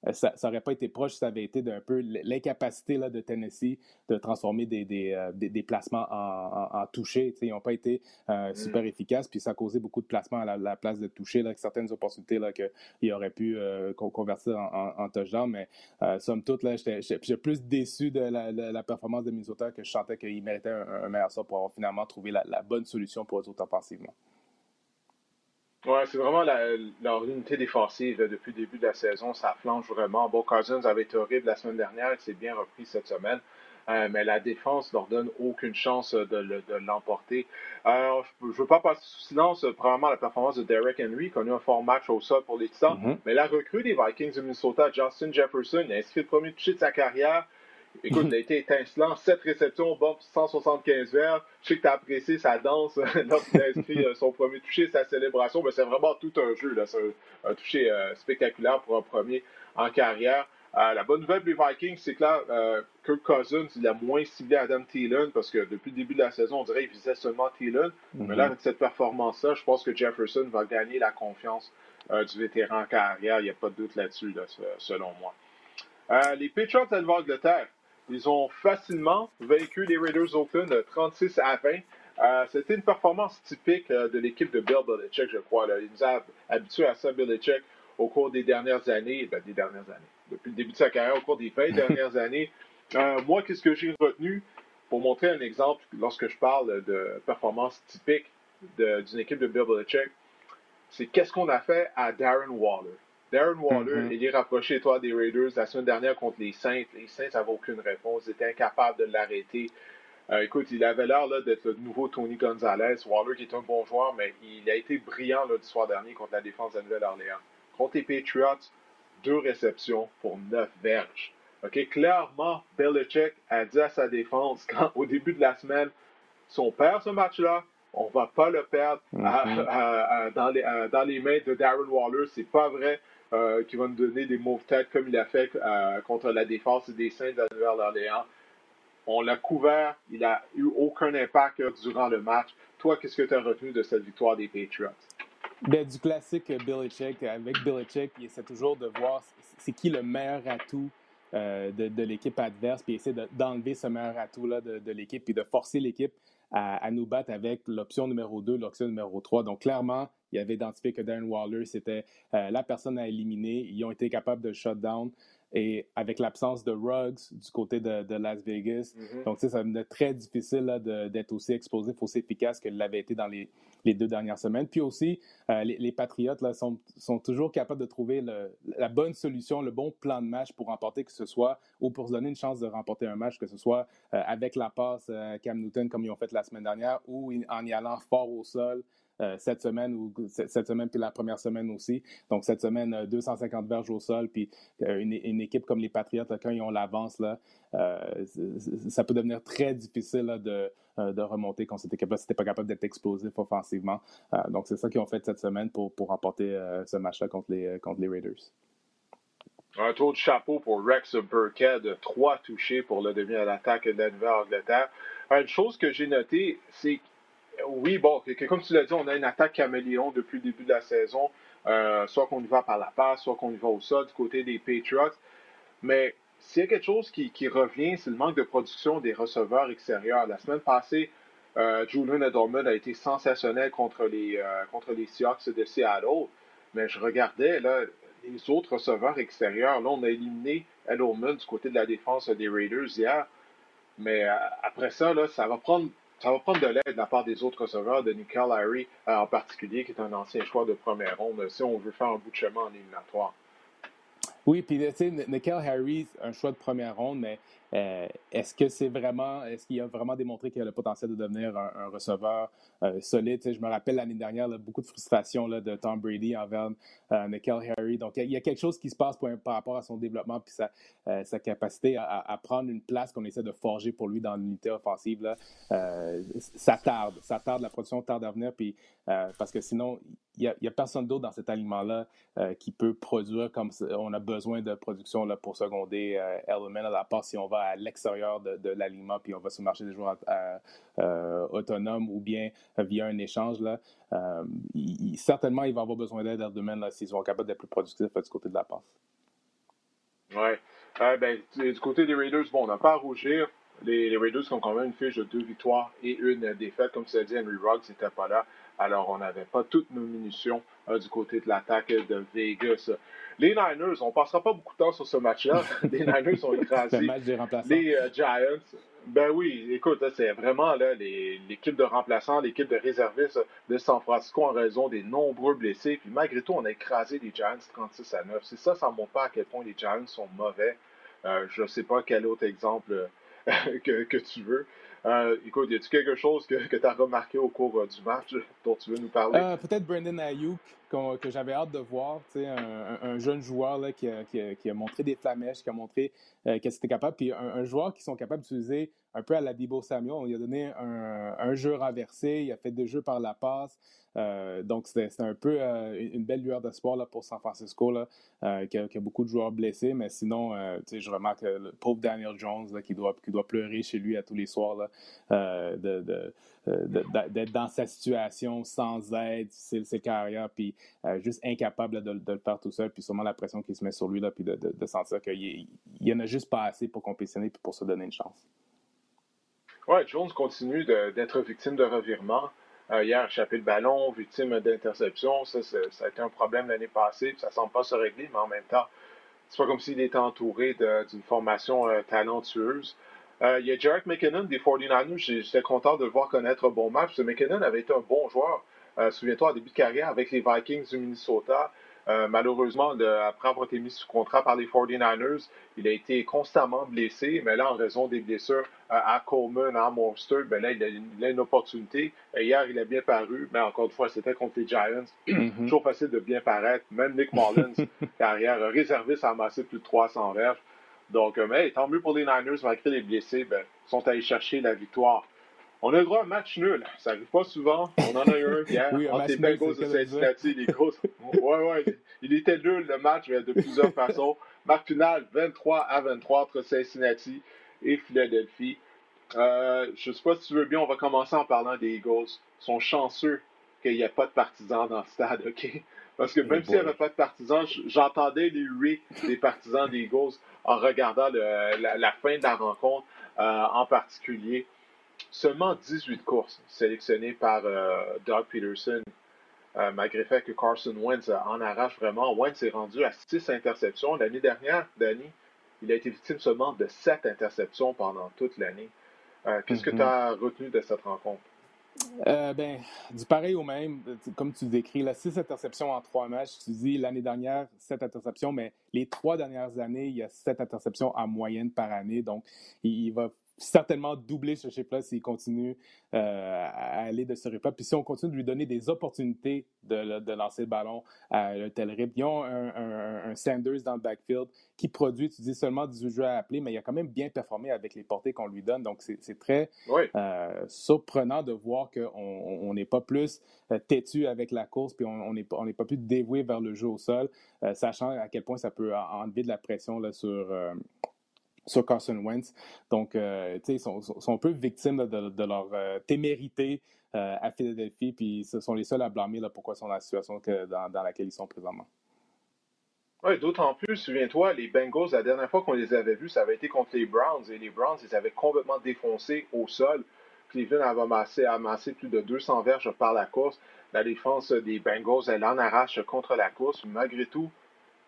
euh, ça n'aurait pas été proche si ça avait été d'un peu l'incapacité de Tennessee de transformer des, des, euh, placements en, en, toucher. Ils n'ont pas été euh, mm. super efficaces, puis ça a causé beaucoup de placements à la, place de toucher, avec certaines opportunités qu'ils auraient pu convertir en, en, touchdown. Mais somme toute, j'étais plus déçu de la, performance de Minnesota que je sentais qu'ils méritaient un, meilleur sort pour avoir finalement trouvé la, bonne solution pour eux autres offensivement. Ouais, c'est vraiment la, leur unité défensive depuis le début de la saison. Ça flanche vraiment. Bon, Cousins avait été horrible la semaine dernière. Il s'est bien repris cette semaine. Euh, mais la défense ne leur donne aucune chance de, l'emporter. Euh, je ne veux pas passer sous silence euh, probablement la performance de Derek Henry, qui a eu un fort match au sol pour les Titans. Mm-hmm. Mais la recrue des Vikings de Minnesota, Justin Jefferson, il a inscrit le premier toucher de sa carrière. Écoute, il a été étincelant. 7 réceptions, bon, 175 verres. Je sais que tu as apprécié sa danse lorsqu'il a inscrit euh, son premier toucher, sa célébration. Mais c'est vraiment tout un jeu. C'est un, toucher euh, spectaculaire pour un premier en carrière. Euh, la bonne nouvelle les Vikings, c'est que là, Kirk Cousins, il a moins ciblé Adam Thielen parce que depuis le début de la saison, on dirait qu'il visait seulement Thielen. Mais là, mhm. avec cette performance-là, je pense que Jefferson va gagner la confiance du vétéran en carrière. Il n'y a pas de doute là-dessus, selon moi. les Patriots de l'Angleterre, ils ont facilement vaincu les Raiders Oakland 36 à 20. Euh, c'était une performance typique euh, de l'équipe de Bill Belichick, je crois. Là. Il nous a habitués à ça, Belichick, au cours des dernières années. Ben, des dernières années. Depuis le début de sa carrière, au cours des 20 dernières années. Euh, moi, qu'est-ce que j'ai retenu? pour montrer un exemple, lorsque je parle de performance typique d'une équipe de Bill Belichick, c'est qu'est-ce qu'on a fait à Darren Waller? Darren Waller, mm-hmm. il est rapproché, toi, des Raiders la semaine dernière contre les Saints. Les Saints n'avaient aucune réponse. Ils étaient incapables de l'arrêter. Euh, écoute, il avait l'air d'être le nouveau Tony Gonzalez. Waller, qui est un bon joueur, mais il a été brillant le soir dernier contre la défense de Nouvelle-Orléans. Contre les Patriots, deux réceptions pour neuf verges. OK, clairement, Belichick a dit à sa défense, quand, au début de la semaine, si on perd ce match-là, on ne va pas le perdre mm-hmm. dans, les, dans, les, mains de Darren Waller. C'est pas vrai euh, qu'il va nous donner des mauves têtes comme il a fait euh, contre la défense des Saints de la Nouvelle-Orléans. On l'a couvert, il n'a eu aucun impact durant le match. Toi, qu'est-ce que tu as retenu de cette victoire des Patriots? Ben, du classique Belichick. Avec Belichick, il essaie toujours de voir c'est qui le meilleur atout euh, de, l'équipe adverse, puis essayer d'enlever ce meilleur atout-là de, l'équipe, puis de forcer l'équipe à, nous battre avec l'option numéro 2, l'option numéro 3. Donc, clairement, il avait identifié que Darren Waller, c'était euh, la personne à éliminer. Ils ont été capables de shut down. Et avec l'absence de Ruggs du côté de, Las Vegas, mm-hmm. donc ça devenait très difficile d'être aussi explosif, aussi efficace que l'avait été dans les, deux dernières semaines. Puis aussi, euh, les, Patriotes là, sont, toujours capables de trouver la bonne solution, le bon plan de match pour remporter, que ce soit, ou pour se donner une chance de remporter un match, que ce soit euh, avec la passe euh, Cam Newton comme ils ont fait la semaine dernière, ou en y allant fort au sol. Euh, cette semaine ou cette semaine puis la première semaine aussi. Donc cette semaine 250 euh, verges au sol puis euh, une, équipe comme les Patriots quand ils ont l'avance là, ça peut devenir très difficile de, de remonter quand cette équipe-là n'était pas capable d'être explosif offensivement. donc c'est ça qu'ils ont fait cette semaine pour, pour remporter ce match-là contre les, contre les Raiders. Un tour de chapeau pour Rex Burkhead, trois touchés pour le demi à l'attaque de la Nouvelle-Angleterre. Une chose que j'ai notée, c'est oui, bon, comme tu l'as dit, on a une attaque caméléon depuis le début de la saison. Euh, soit qu'on y va par la passe, soit qu'on y va au sol du côté des Patriots. Mais s'il y a quelque chose qui, revient, c'est le manque de production des receveurs extérieurs. La semaine passée, euh, Julian Edelman a été sensationnel contre les, euh, Seahawks de Seattle. Mais je regardais les autres receveurs extérieurs. Là, on a éliminé Edelman du côté de la défense des Raiders hier. Mais après ça, ça va prendre ça va prendre de l'aide de la part des autres receveurs, de Nickel Harry euh, en particulier, qui est un ancien choix de première ronde, si on veut faire un bout de chemin en éliminatoire. Oui, puis tu sais, Nickel Harry, un choix de première ronde, mais euh, est-ce que c'est vraiment, est-ce qu'il a vraiment démontré qu'il a le potentiel de devenir un, receveur euh, solide? je me rappelle l'année dernière, beaucoup de frustration de Tom Brady envers euh, Harry. Donc, il y, a quelque chose qui se passe par rapport à son développement puis sa, euh, capacité à, prendre une place qu'on essaie de forger pour lui dans l'unité offensive. Ça tarde, ça tarde, la production tarde à venir, puis, parce que sinon, il n'y a, personne d'autre dans cet aliment-là qui peut produire comme on a besoin de production là, pour seconder Element à la part si on va à l'extérieur de, de l'aliment, puis on va sur le marché des joueurs euh, autonomes ou bien via un échange. Là, euh, certainement, il va avoir besoin d'aide dans domaine s'ils sont capables d'être plus productifs du côté de la passe. Oui. Euh, ben, du côté des Raiders, bon, on n'a pas à rougir. Les, Raiders ont quand même une fiche de deux victoires et une défaite. Comme tu as dit, Henry Ruggs n'était pas là. Alors, on n'avait pas toutes nos munitions du côté de l'attaque de Vegas. Les Niners, on ne passera pas beaucoup de temps sur ce match-là. Les Niners ont écrasé les euh, Giants. Ben oui, écoute, c'est vraiment l'équipe de remplaçants, l'équipe de réservistes de San Francisco en raison des nombreux blessés. Puis malgré tout, on a écrasé les Giants 36 à 9. C'est ça, ça ne montre pas à quel point les Giants sont mauvais. Euh, je ne sais pas quel autre exemple euh, que, tu veux. écoute, y a-t-il quelque chose que, tu as remarqué au cours du match dont tu veux nous parler? Peut-être Brandon Ayuk que j'avais hâte de voir. Un, un, jeune joueur là, qui, a, qui, a, montré des flamèches, qui a montré euh, était capable. Puis un, joueur qui sont capables d'utiliser un peu à la Debo Samuel. Lui a donné un, jeu renversé, il a fait des jeux par la passe. Euh, donc, c'était un peu euh, une belle lueur d'espoir pour San Francisco, là, qui, a, beaucoup de joueurs blessés. Mais sinon, je remarque le pauvre Daniel Jones qui, doit, qui doit pleurer chez lui à tous les soirs là, euh, d'être dans sa situation sans aide, c'est ses carrières, puis euh, juste incapable de, le faire tout seul, puis sûrement la pression qui se met sur lui, là, puis de, sentir qu'il n'y en a juste pas assez pour compétitionner puis pour se donner une chance. Oui, Jones continue d'être victime de revirement. Euh, hier, échappé le ballon, victime d'interception. Ça, ça, a été un problème l'année passée, puis ça ne semble pas se régler, mais en même temps, c'est pas comme s'il était entouré d'une formation talentueuse. Euh, il y a Jarek McKinnon des 49ers. J'étais content de le voir connaître un bon match. McKinnon avait été un bon joueur, euh, souviens-toi, en début de carrière avec les Vikings du Minnesota. Euh, malheureusement, après avoir été mis sous contrat par les 49ers, il a été constamment blessé, mais là, en raison des blessures à Coleman, à Monster, ben là, il a, une opportunité. hier, il a bien paru, mais encore une fois, c'était contre les Giants. Mm-hmm. Toujours facile de bien paraître. Même Nick Mullins, carrière réserviste, a amassé plus de 300 verges. Donc, euh, mais tant mieux pour les Niners, malgré les blessés, ben, sont allés chercher la victoire. On a le droit à un match nul. Ça n'arrive pas souvent. On en a eu un hier oui, entre les Bengals de Cincinnati et les Colts. ouais, ouais. Il était nul le match de plusieurs façons. Match final 23 à 23 entre Cincinnati et Philadelphie. Euh, je ne sais pas si tu veux bien, on va commencer en parlant des Eagles. Ils sont chanceux qu'il n'y ait pas de partisans dans le stade, OK? Parce que même s'il n'y avait pas de partisans, j'entendais les huées des partisans des Eagles en regardant la, fin de la rencontre euh, en particulier. Seulement 18 courses sélectionnées par euh, Doug Peterson, euh, malgré le fait que Carson Wentz en arrache vraiment. Wentz est rendu à 6 interceptions. L'année dernière, Danny, il a été victime seulement de 7 interceptions pendant toute l'année. Qu'est-ce que mm-hmm. tu as retenu de cette rencontre? Euh, ben, du pareil au même, comme tu décris, là, six interceptions en trois matchs. Tu dis l'année dernière, sept interceptions, mais les trois dernières années, il y a sept interceptions en moyenne par année. Donc, il va certainement doubler ce chiffre-là s'il continue euh, à aller de ce rythme Puis si on continue de lui donner des opportunités de, lancer le ballon à un tel rythme, ils ont un, Sanders dans le backfield qui produit, tu dis seulement 18 jeux à appeler, mais il a quand même bien performé avec les portées qu'on lui donne. Donc c'est très euh, surprenant de voir qu'on n'est pas plus euh, têtu avec la course, puis on n'est on pas plus dévoué vers le jeu au sol, sachant à quel point ça peut enlever de la pression là, sur sur Carson Wentz. Donc, euh, tu sais, ils sont, un peu victimes de, leur euh, témérité euh, à Philadelphie, puis ce sont les seuls à blâmer là, pourquoi ils sont dans la situation dans, laquelle ils sont présentement. Oui, d'autant plus, souviens-toi, les Bengals, la dernière fois qu'on les avait vus, ça avait été contre les Browns, et les Browns, ils avaient complètement défoncé au sol. Cleveland avait amassé, amassé plus de 200 verges par la course. La défense des Bengals, elle en arrache contre la course. Malgré tout,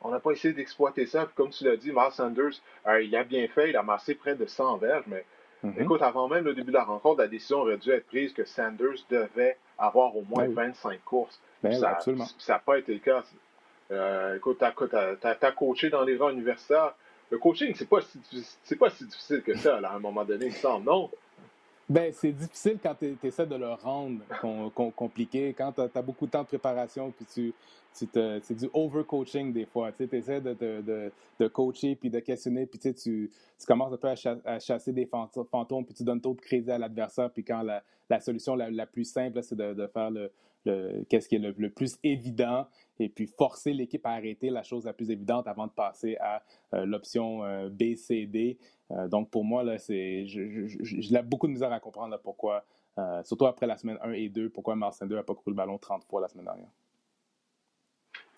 on n'a pas essayé d'exploiter ça. comme tu l'as dit, Miles Sanders, euh, il a bien fait, il a amassé près de 100 verges, mais mhm. écoute, avant même le début de la rencontre, la décision aurait dû être prise que Sanders devait avoir au moins 25 ben courses. Ben ça n'a pas été le cas. Euh, écoute, tu as, coaché dans les rangs universitaires. Le coaching, c'est pas, si, pas si difficile que ça, à un moment donné, il me semble, non? Ben, c'est difficile quand tu essaies de le rendre compliqué, quand tu as, beaucoup de temps de préparation, puis tu, c'est du overcoaching des fois. Tu essaies de, de, de, coacher, puis de questionner, puis tu, tu commences un peu à, chasser des fantômes, puis tu donnes trop de crédit à l'adversaire, puis quand la, la solution la, plus simple, c'est de, faire le qu'est-ce qui est le, plus évident, et puis forcer l'équipe à arrêter la chose la plus évidente avant de passer à euh, l'option euh, B, C, D. Euh, donc pour moi, là, c'est, j'ai beaucoup de misère à comprendre pourquoi, surtout après la semaine 1 et 2, pourquoi Marcin 2 n'a pas couru le ballon 30 fois la semaine dernière.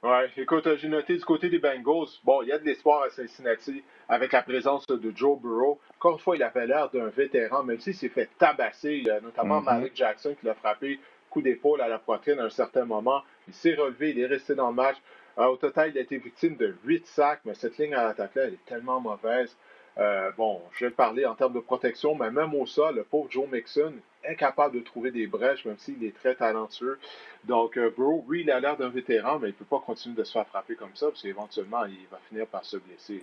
Ouais, écoute, j'ai noté du côté des Bengals, bon, il y a de l'espoir à Cincinnati avec la présence de Joe Burrow. Encore une fois, il avait l'air d'un vétéran, même s'il s'est fait tabasser, notamment mm-hmm. Malik Jackson qui l'a frappé coup d'épaule à la poitrine à un certain moment. Il s'est relevé, il est resté dans le match. Euh, au total, il a été victime de 8 sacs, mais cette ligne à l'attaque-là, elle est tellement mauvaise. Euh, bon, je vais parler en termes de protection, mais même au sol, le pauvre Joe Mixon, incapable de trouver des brèches, même s'il est très talentueux. Donc, euh, Bro, oui, il a l'air d'un vétéran, mais il ne peut pas continuer de se faire frapper comme ça, parce qu'éventuellement, il va finir par se blesser.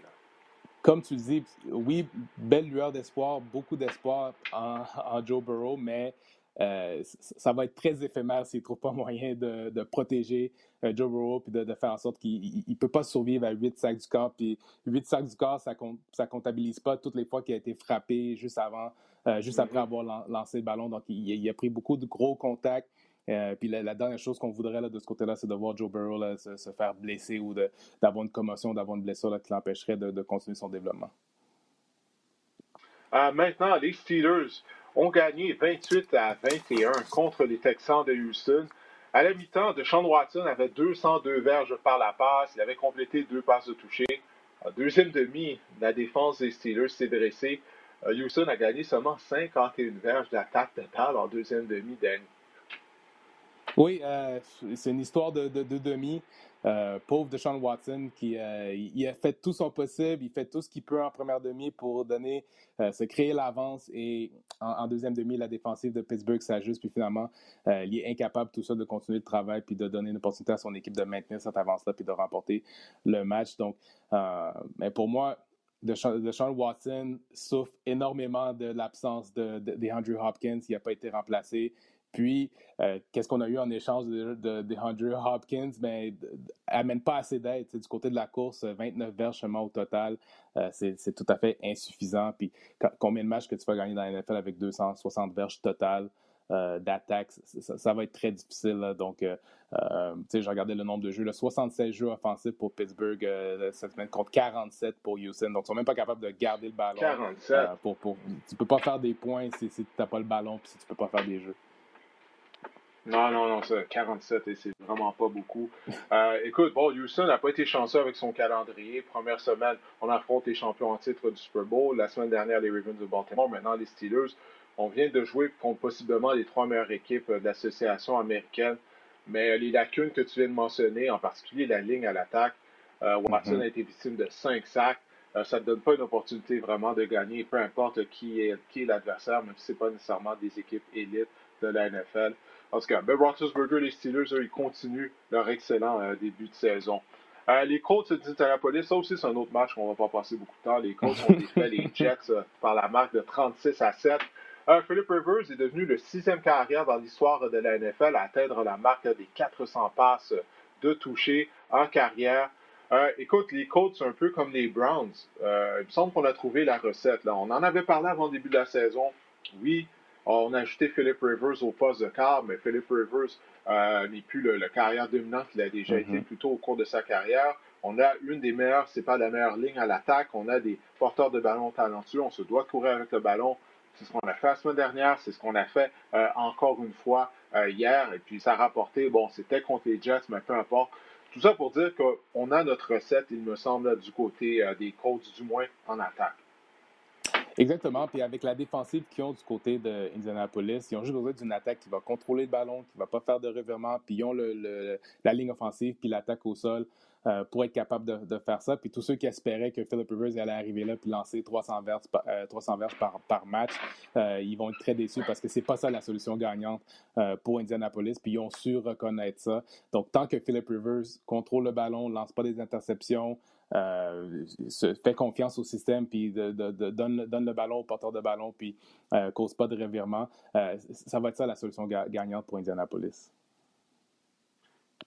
Comme tu dis, oui, belle lueur d'espoir, beaucoup d'espoir en, Joe Burrow, mais euh, ça va être très éphémère s'il ne trouve pas moyen de, protéger euh, Joe Burrow puis de, faire en sorte qu'il ne peut pas survivre à 8 sacs du corps. Puis 8 sacs du corps, ça ne comptabilise pas toutes les fois qu'il a été frappé juste avant, euh, juste après mm-hmm. avoir lancé le ballon. Donc, il, a pris beaucoup de gros contacts. puis la, dernière chose qu'on voudrait là, de ce côté-là, c'est de voir Joe Burrow se, faire blesser ou d'avoir une commotion, d'avoir une blessure qui l'empêcherait de, continuer son développement. maintenant, les Steelers ont gagné 28 à 21 contre les Texans de Houston. À la mi-temps, Deshaun Watson avait 202 verges par la passe. Il avait complété deux passes de toucher. En deuxième demi, la défense des Steelers s'est dressée. Euh, Houston a gagné seulement 51 verges d'attaque totale en deuxième demi, Danny. Oui, euh, c'est une histoire de, de, demi. Euh, pauvre Deshaun Watson qui euh, il a fait tout son possible, il fait tout ce qu'il peut en première demi pour donner, euh, se créer l'avance et en, deuxième demi, la défensive de Pittsburgh s'ajuste puis finalement, il est incapable tout ça de continuer le travail puis de donner une opportunité à son équipe de maintenir cette avance-là puis de remporter le match. Donc, mais pour moi, Deshaun Watson souffre énormément de l'absence de, de, Andrew Hopkins. Il n'a pas été remplacé. Puis, euh, qu'est-ce qu'on a eu en échange de, de, Andrew Hopkins? Ben, amène pas assez d'aide. Du côté de la course, 29 verges seulement au total, euh, c'est tout à fait insuffisant. Puis, combien de matchs que tu vas gagner dans la NFL avec 260 verges totales? Euh, d'attaque, ça, va être très difficile. Donc, euh, euh, tu sais, j'ai regardé le nombre de jeux, 76 jeux offensifs pour Pittsburgh cette semaine contre 47 pour Houston. Donc, ils sont même pas capables de garder le ballon. 47. pour, pour, tu peux pas faire des points si, tu n'as pas le ballon puis si tu peux pas faire des jeux. Non, non, non, ça, 47, et c'est vraiment pas beaucoup. écoute, bon, Houston n'a pas été chanceux avec son calendrier. Première semaine, on affronte les champions en titre du Super Bowl. La semaine dernière, les Ravens de Baltimore. Maintenant, les Steelers. On vient de jouer contre possiblement les trois meilleures équipes de l'association américaine. Mais les lacunes que tu viens de mentionner, en particulier la ligne à l'attaque, euh, Watson mm-hmm. a été victime de cinq sacs. Euh, ça ne donne pas une opportunité vraiment de gagner, peu importe qui est, qui est l'adversaire, même si ce n'est pas nécessairement des équipes élites de la NFL. En tout cas, Ben Roethlisberger, les Steelers, eux, ils continuent leur excellent euh, début de saison. les Colts d'Indianapolis, ça aussi, c'est un autre match qu'on ne va pas passer beaucoup de temps. Les Colts ont défait les Jets par la marque de 36 à 7. Euh, Philip Rivers est devenu le sixième carrière dans l'histoire de la NFL à atteindre la marque des 400 passes de toucher en carrière. Euh, écoute, les Colts, c'est un peu comme les Browns. Euh, il me semble qu'on a trouvé la recette. Là. On en avait parlé avant le début de la saison. Oui, on a ajouté Philip Rivers au poste de quart, mais Philip Rivers n'est plus le, carrière dominant qu'il a déjà été mm-hmm. plutôt au cours de sa carrière. On a une des meilleures, c'est pas la meilleure ligne à l'attaque. On a des porteurs de ballon talentueux. On se doit courir avec le ballon. C'est ce qu'on a fait la semaine dernière, c'est ce qu'on a fait euh, encore une fois euh, hier, et puis ça a rapporté, bon, c'était contre les Jets, mais peu importe. Tout ça pour dire qu'on a notre recette, il me semble, du côté euh, des Colts, du moins en attaque. Exactement. Puis avec la défensive qu'ils ont du côté d'Indianapolis, ils ont juste besoin d'une attaque qui va contrôler le ballon, qui ne va pas faire de revirement, puis ils ont la ligne offensive, puis l'attaque au sol. Euh, pour être capable de, faire ça. Puis tous ceux qui espéraient que Philip Rivers allait arriver là puis lancer 300 verges, 300 verges par, par match, euh, ils vont être très déçus parce que c'est pas ça la solution gagnante euh, pour Indianapolis. Puis ils ont su reconnaître ça. Donc tant que Philip Rivers contrôle le ballon, lance pas des interceptions, se fait confiance au système, puis de, donne, donne, le ballon au porteur de ballon, puis cause pas de revirement, ça va être ça la solution gagnante pour Indianapolis.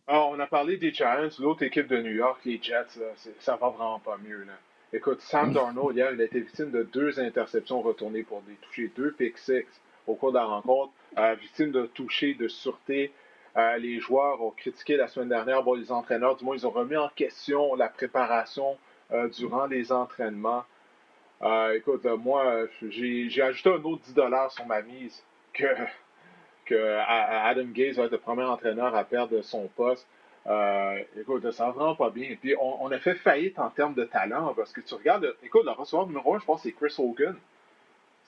Ah, on a parlé des Giants, l'autre équipe de New York, les Jets, ça va vraiment pas mieux. Là. Écoute, Sam Darnold, hier, il a été victime de deux interceptions retournées pour des touchés, deux pick six au cours de la rencontre, euh, victime de touchés de sûreté. Euh, les joueurs ont critiqué la semaine dernière, bon, les entraîneurs, du moins, ils ont remis en question la préparation euh, durant les entraînements. écoute, moi, j'ai ajouté un autre 10 sur ma mise que que Adam Gaze va être le premier entraîneur à perdre son poste. Euh, écoute, ça va vraiment pas bien. Puis on, a fait faillite en termes de talent parce que tu regardes, écoute, le receveur numéro un, je pense que c'est Chris Hogan.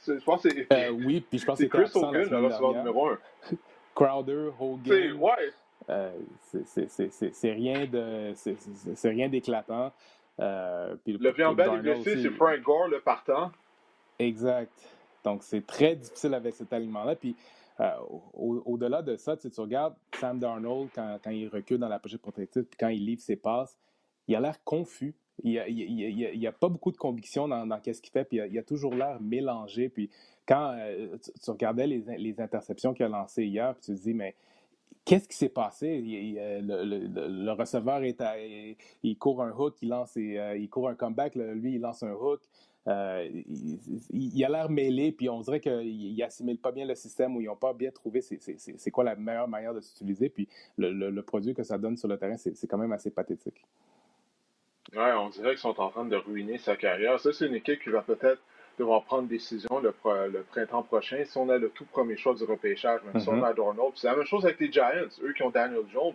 Je pense c'est. Euh, oui, puis je pense que c'est Chris Hogan, le receveur numéro un. Crowder, Hogan. Ouais. Euh, c'est rien de, c'est rien d'éclatant. Euh, le viandel est blessé, c'est Frank Gore le partant. Exact. Donc c'est très difficile avec cet alignement-là. Puis euh, au-delà de ça, tu regardes Sam Darnold quand, il recule dans la pochette protective, puis quand il livre ses passes, il a l'air confus. Il n'y a, pas beaucoup de conviction dans, dans ce qu'il fait, puis il a, toujours l'air mélangé. Puis quand euh, tu, regardais les, interceptions qu'il a lancées hier, tu te dis, mais qu'est-ce qui s'est passé? le, receveur il court un hook, il lance euh, il court un comeback, lui il lance un hook. Euh, il, a l'air mêlé, puis on dirait qu'il assimile pas bien le système ou ils n'ont pas bien trouvé c'est quoi la meilleure manière de s'utiliser. Puis le, produit que ça donne sur le terrain, c'est quand même assez pathétique. Ouais, on dirait qu'ils sont en train de ruiner sa carrière. Ça, c'est une équipe qui va peut-être devoir prendre une décision le, printemps prochain. Si on a le tout premier choix du repêchage, même si on mm-hmm. a Darnold. C'est la même chose avec les Giants, eux qui ont Daniel Jones.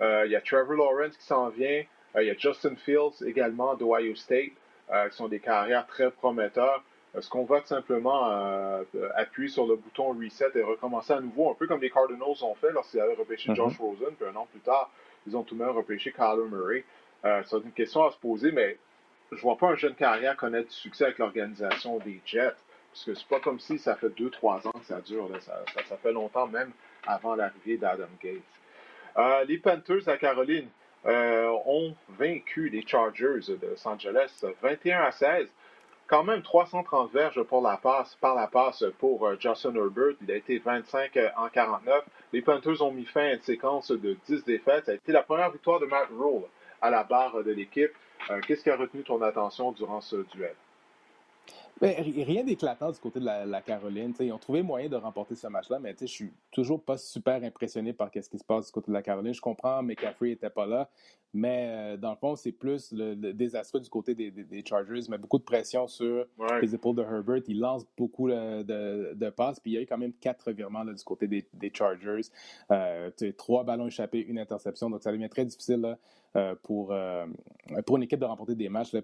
Euh, il y a Trevor Lawrence qui s'en vient. Euh, il y a Justin Fields également d'Ohio State. Euh, qui sont des carrières très prometteurs. Est-ce qu'on va tout simplement appuyer sur le bouton reset et recommencer à nouveau, un peu comme les Cardinals ont fait lorsqu'ils avaient repêché Josh mhm. Rosen, puis un an plus tard, ils ont tout de même repêché Kyler Murray. c'est une question à se poser, mais je vois pas un jeune carrière connaître du succès avec l'organisation des Jets. Parce que c'est pas comme si ça fait 2-3 ans que ça dure. Ça, ça, fait longtemps, même avant l'arrivée d'Adam Gates. Euh, les Panthers à Caroline euh, ont vaincu les Chargers de Los Angeles 21 à 16. Quand même 330 verges pour la passe, par la passe pour euh, Justin Herbert. Il a été 25 en 49. Les Panthers ont mis fin à une séquence de 10 défaites. Ça a été la première victoire de Matt Rule à la barre de l'équipe. Qu'est-ce qui a retenu ton attention durant ce duel? Ben, rien d'éclatant du côté de la, Caroline. ils ont trouvé moyen de remporter ce match-là, mais je suis toujours pas super impressionné par ce qui se passe du côté de la Caroline. Je comprends, McCaffrey n'était pas là, mais euh, dans le fond, c'est plus le, désastreux du côté des, Chargers, mais beaucoup de pression sur les épaules de Herbert. Il lance beaucoup de, passes, puis il y a eu quand même quatre virements du côté des, Chargers. Euh, trois ballons échappés, une interception, donc ça devient très difficile là, euh, pour, euh, pour une équipe de remporter des matchs. Là,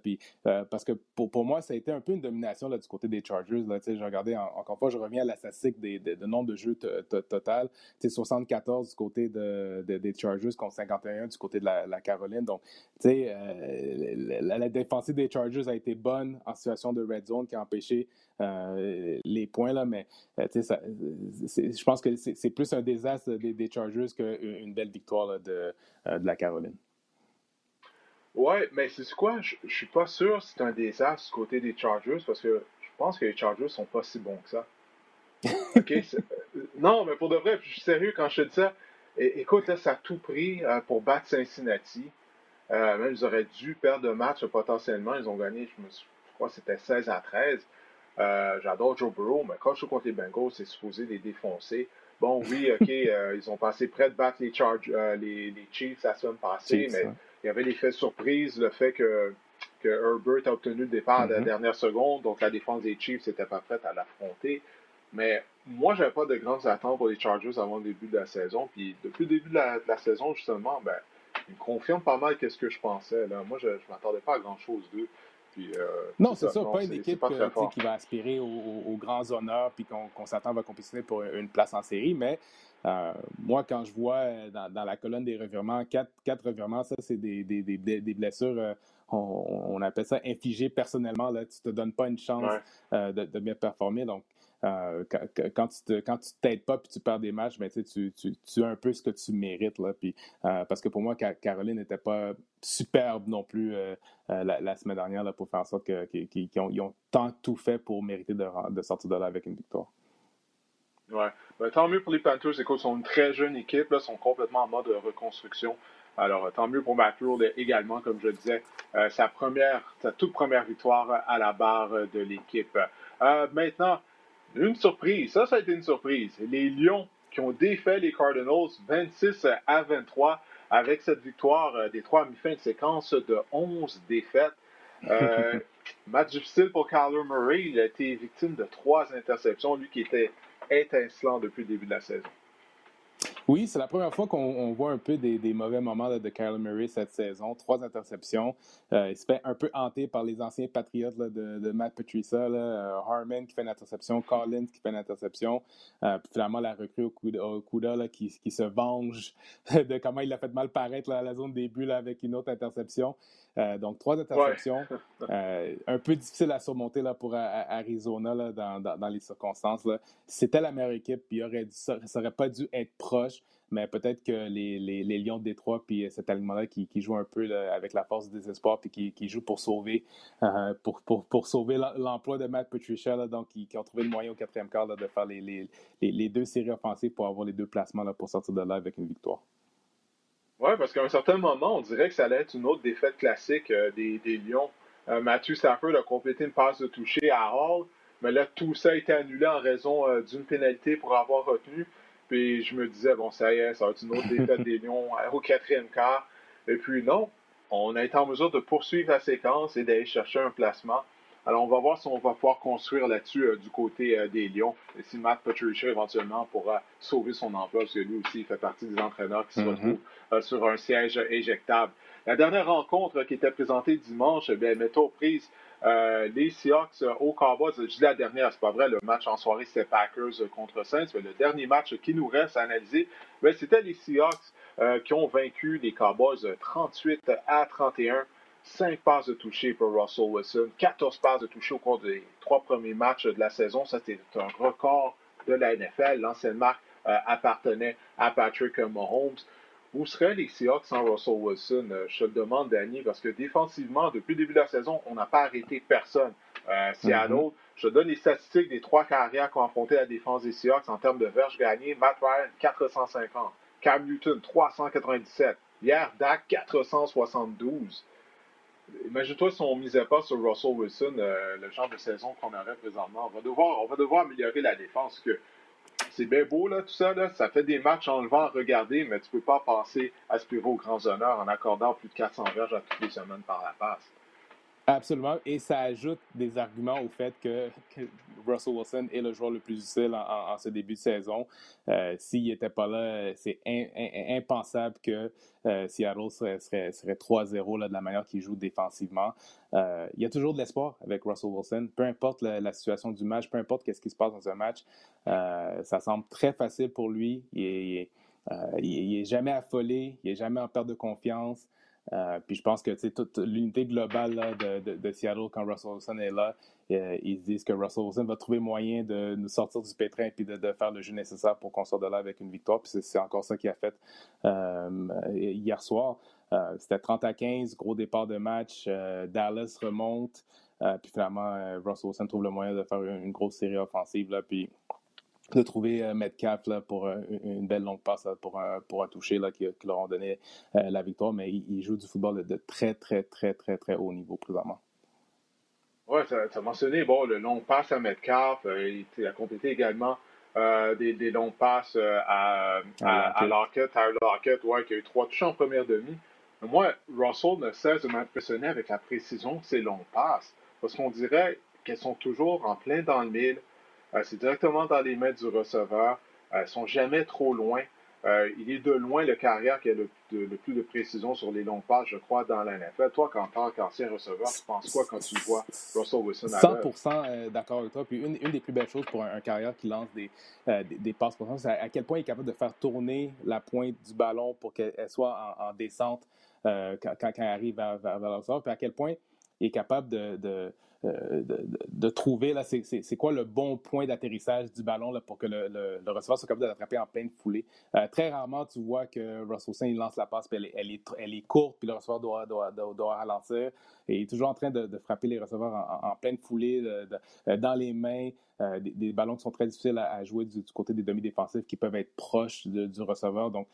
euh, parce que pour, pour, moi, ça a été un peu une domination là, du côté des Chargers. Là, j'ai regardé, encore une fois, je reviens à la statistique des, de, nombre de jeux total. 74 du côté de, des Chargers contre 51 du côté de la, Caroline. Donc, la, défensive des Chargers a été bonne en situation de red zone qui a empêché les points, là, mais je pense que c'est plus un désastre des, des Chargers qu'une belle victoire de, de la Caroline. Ouais, mais c'est quoi? Je, je suis pas sûr si c'est un désastre du côté des Chargers parce que je pense que les Chargers sont pas si bons que ça. OK? Euh, non, mais pour de vrai, je suis sérieux quand je te dis ça. écoute, là, ça a tout pris euh, pour battre Cincinnati. Euh, même, ils auraient dû perdre le match potentiellement. Ils ont gagné, je, me je crois que c'était 16 à 13. J'adore Joe Burrow, mais quand je joue contre les Bengals, c'est supposé les défoncer. Bon, oui, OK, ils ont passé près de battre les, Chargers, les, les, Chiefs la semaine passée, mais il y avait l'effet surprise, le fait que, que Herbert a obtenu le départ à la mm-hmm. dernière seconde, donc la défense des Chiefs n'était pas prête à l'affronter. Mais moi, j'avais pas de grandes attentes pour les Chargers avant le début de la saison. Puis depuis le début de la, saison, justement, ben, ils me confirment pas mal qu'est-ce que je pensais. Là. Moi, je ne m'attendais pas à grand-chose d'eux. Euh, non, c'est ça, pas une équipe qui va aspirer aux, grands honneurs puis qu'on s'attend va compétitionner pour une place en série, mais euh, moi, quand je vois euh, dans, la colonne des revirements, quatre, quatre revirements, ça, c'est des, des, des, blessures, on, appelle ça infligées personnellement. Là, tu ne te donnes pas une chance de, de, bien performer. Donc, euh, quand, tu te, quand tu t'aides pas puis tu perds des matchs, ben, tu, tu, tu, as un peu ce que tu mérites. Là, puis, euh, parce que pour moi, Caroline n'était pas superbe non plus euh, la, semaine dernière là, pour faire en sorte qu'ils ont, tant tout fait pour mériter de, de, sortir de là avec une victoire. Ouais. Ben, tant mieux pour les Panthers. Écoute, ils sont une très jeune équipe. Ils sont complètement en mode reconstruction. Alors, tant mieux pour Matt également, comme je disais, sa première, sa toute première victoire à la barre de l'équipe. maintenant, une surprise, ça, ça a été une surprise. Les Lions qui ont défait les Cardinals 26 à 23 avec cette victoire euh, des trois mi-fins de séquence de 11 défaites. Euh, match difficile pour Kyler Murray. Il a été victime de trois interceptions, lui qui était étincelant depuis le début de la saison. Oui, c'est la première fois qu'on voit un peu des, mauvais moments de Kyle Murray cette saison. Trois interceptions. Euh, il se fait un peu hanter par les anciens patriotes de, Matt Patricia. Euh, Harmon qui fait une interception, Collins qui fait une interception. Euh, finalement, la recrue au Kuda, qui, se venge de comment il a fait mal paraître à la zone début avec une autre interception. Donc, trois interceptions. un peu difficile à surmonter là, pour Arizona dans, les circonstances. C'était la meilleure équipe, puis aurait ça n'aurait pas dû être proche mais peut-être que les, les, les, Lions de Détroit puis cet alignement-là qui, qui, joue un peu avec la force du désespoir puis qui, qui joue pour sauver euh, pour, pour, pour, sauver l'emploi de Matt Patricia, donc qui, ont trouvé le moyen au quatrième quart de faire les, les, deux séries offensives pour avoir les deux placements là, pour sortir de là avec une victoire. Oui, parce qu'à un certain moment, on dirait que ça allait être une autre défaite classique euh, des, des, Lions. Euh, Matthew Stafford a complété une passe de toucher à Hall, mais là, tout ça a été annulé en raison d'une pénalité pour avoir retenu. Puis je me disais, bon, ça y est, ça va être une autre défaite des Lions au quatrième quart. Et puis non, on a été en mesure de poursuivre la séquence et d'aller chercher un placement. Alors, on va voir si on va pouvoir construire là-dessus euh, du côté euh, des Lions. Et si Matt Patricia éventuellement pourra sauver son emploi, parce que lui aussi, il fait partie des entraîneurs qui se mm-hmm. retrouvent euh, sur un siège éjectable. La dernière rencontre qui était présentée dimanche, eh bien, mettons prise euh, les Seahawks au Cowboys, je dis la dernière, c'est pas vrai, le match en soirée c'était Packers contre Saints, mais le dernier match qui nous reste à analyser, ben, c'était les Seahawks qui ont vaincu les Cowboys 38 à 31. 5 passes de toucher pour Russell Wilson, 14 passes de toucher au cours des trois premiers matchs de la saison. Ça, c'était un record de la NFL. L'ancienne marque appartenait à Patrick Mahomes. Où seraient les Seahawks sans Russell Wilson? Euh, je te le demande, Danny, parce que défensivement, depuis le début de la saison, on n'a pas arrêté personne. Euh, Seattle, mm-hmm. je te donne les statistiques des trois carrières qui ont affronté la défense des Seahawks en termes de verges gagnées. Matt Ryan, 450. Cam Newton, 397. Hier, Dak, 472. Imagine-toi si on misait pas sur Russell Wilson, euh, le genre de saison qu'on aurait présentement. On va devoir, on va devoir améliorer la défense. Que c'est bien beau, là, tout ça. Ça fait des matchs enlevants à regarder, mais tu peux pas passer aspirer aux grands honneurs en accordant plus de 400 verges à toutes les semaines par la passe. Absolument. Et ça ajoute des arguments au fait que, Russell Wilson est le joueur le plus utile en, ce début de saison. Euh, s'il n'était pas là, c'est impensable que euh, Seattle serait, serait, 3-0 de la manière qu'il joue défensivement. Euh, il y a toujours de l'espoir avec Russell Wilson. Peu importe la, situation du match, peu importe ce qui se passe dans un match, ça semble très facile pour lui. Il n'est jamais affolé, il n'est jamais en perte de confiance. Euh, puis je pense que toute l'unité globale de, Seattle, quand Russell Wilson est là, euh, ils disent que Russell Wilson va trouver moyen de nous sortir du pétrin et de, faire le jeu nécessaire pour qu'on sorte de là avec une victoire. Puis c'est encore ça qu'il a fait euh, hier soir. C'était 30 à 15, gros départ de match. Dallas remonte. puis finalement, Russell Wilson trouve le moyen de faire une, grosse série offensive. Là, puis de trouver euh, Metcalf là, pour euh, une belle longue passe pour, un, pour un toucher là, qui, leur ont donné euh, la victoire, mais il, joue du football de, très, très, très, très, très haut niveau présentement. Oui, tu as mentionné bon, le long passe à Metcalf. il, a complété également des, des longues passes à, à, Lockett, Tyler Lockett, ouais, qui a eu trois touches en première demi. Mais moi, Russell ne cesse de m'impressionner avec la précision de ses longues passes. Parce qu'on dirait qu'elles sont toujours en plein dans le mille c'est directement dans les mains du receveur. Euh, ils sont jamais trop loin. Euh, il est de loin le carrière qui a le, plus de précision sur les longues passes, je crois, dans la NFL. Toi, quand tant qu'ancien receveur, tu penses quoi quand tu vois Russell Wilson à 100% d'accord avec toi. Puis une, des plus belles choses pour un, carrière qui lance des, passes pour c'est à, quel point il est capable de faire tourner la pointe du ballon pour qu'elle soit en, descente quand, quand, elle arrive vers, vers, le receveur. Puis à quel point il est capable de euh, de, trouver là, c'est, quoi le bon point d'atterrissage du ballon là, pour que le, le, receveur soit capable de l'attraper en pleine foulée. Euh, très rarement, tu vois que Russell Wilson il lance la passe, puis elle, est, elle, est, courte, puis le receveur doit, doit, doit, ralentir. Et il est toujours en train de, frapper les receveurs en, pleine foulée, euh, dans les mains. des, ballons qui sont très difficiles à, jouer du, côté des demi-défensifs qui peuvent être proches du receveur. Donc,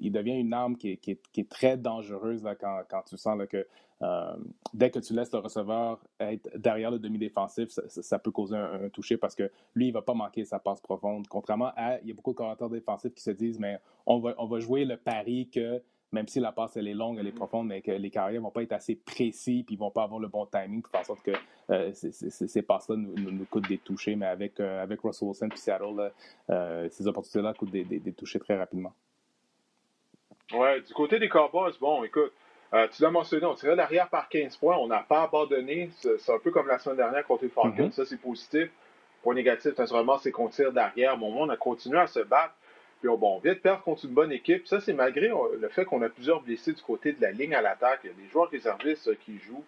il devient une arme qui est, qui est, très dangereuse là, quand, quand tu sens là, que euh, dès que tu laisses le receveur être derrière le demi-défensif, ça, peut causer un, toucher parce que lui, il ne va pas manquer sa passe profonde. Contrairement à, il y a beaucoup de commentateurs défensifs qui se disent, mais on va, on va jouer le pari que même si la passe elle est longue, elle est profonde, mais que les carrières ne vont pas être assez précis, puis ils ne vont pas avoir le bon timing pour faire en sorte que euh, ces passes-là nous, coûtent des touchés. Mais avec, euh, avec Russell Wilson et Seattle, ces opportunités-là coûtent des, des, des touchés très rapidement. Ouais, du côté des Cowboys, bon, écoute, euh, tu l'as mentionné, on tirait l'arrière par 15 points. On n'a pas abandonné. C'est un peu comme la semaine dernière contre les Falcons. Mm-hmm. Ça, c'est positif. Point négatif, naturellement, c'est qu'on tire derrière. Bon, on a continué à se battre. Puis bon, on vient de perdre contre une bonne équipe. Ça, c'est malgré euh, le fait qu'on a plusieurs blessés du côté de la ligne à l'attaque. Il y a des joueurs réservistes euh, qui jouent.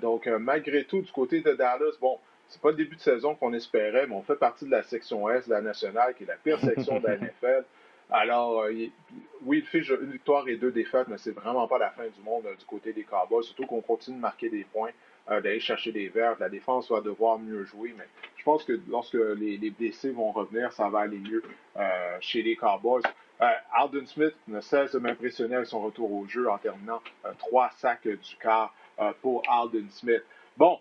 donc, malgré tout, du côté de Dallas, bon, c'est pas le début de saison qu'on espérait, mais on fait partie de la section S de la nationale, qui est la pire section de la NFL. Alors, euh, oui, il fait une victoire et deux défaites, mais c'est vraiment pas la fin du monde euh, du côté des Cowboys, surtout qu'on continue de marquer des points, euh, d'aller chercher des verts. La défense va devoir mieux jouer, mais je pense que lorsque les, blessés vont revenir, ça va aller mieux chez les Cowboys. Alden Smith ne cesse de m'impressionner avec son retour au jeu en terminant trois sacs du quart pour Alden Smith. Bon,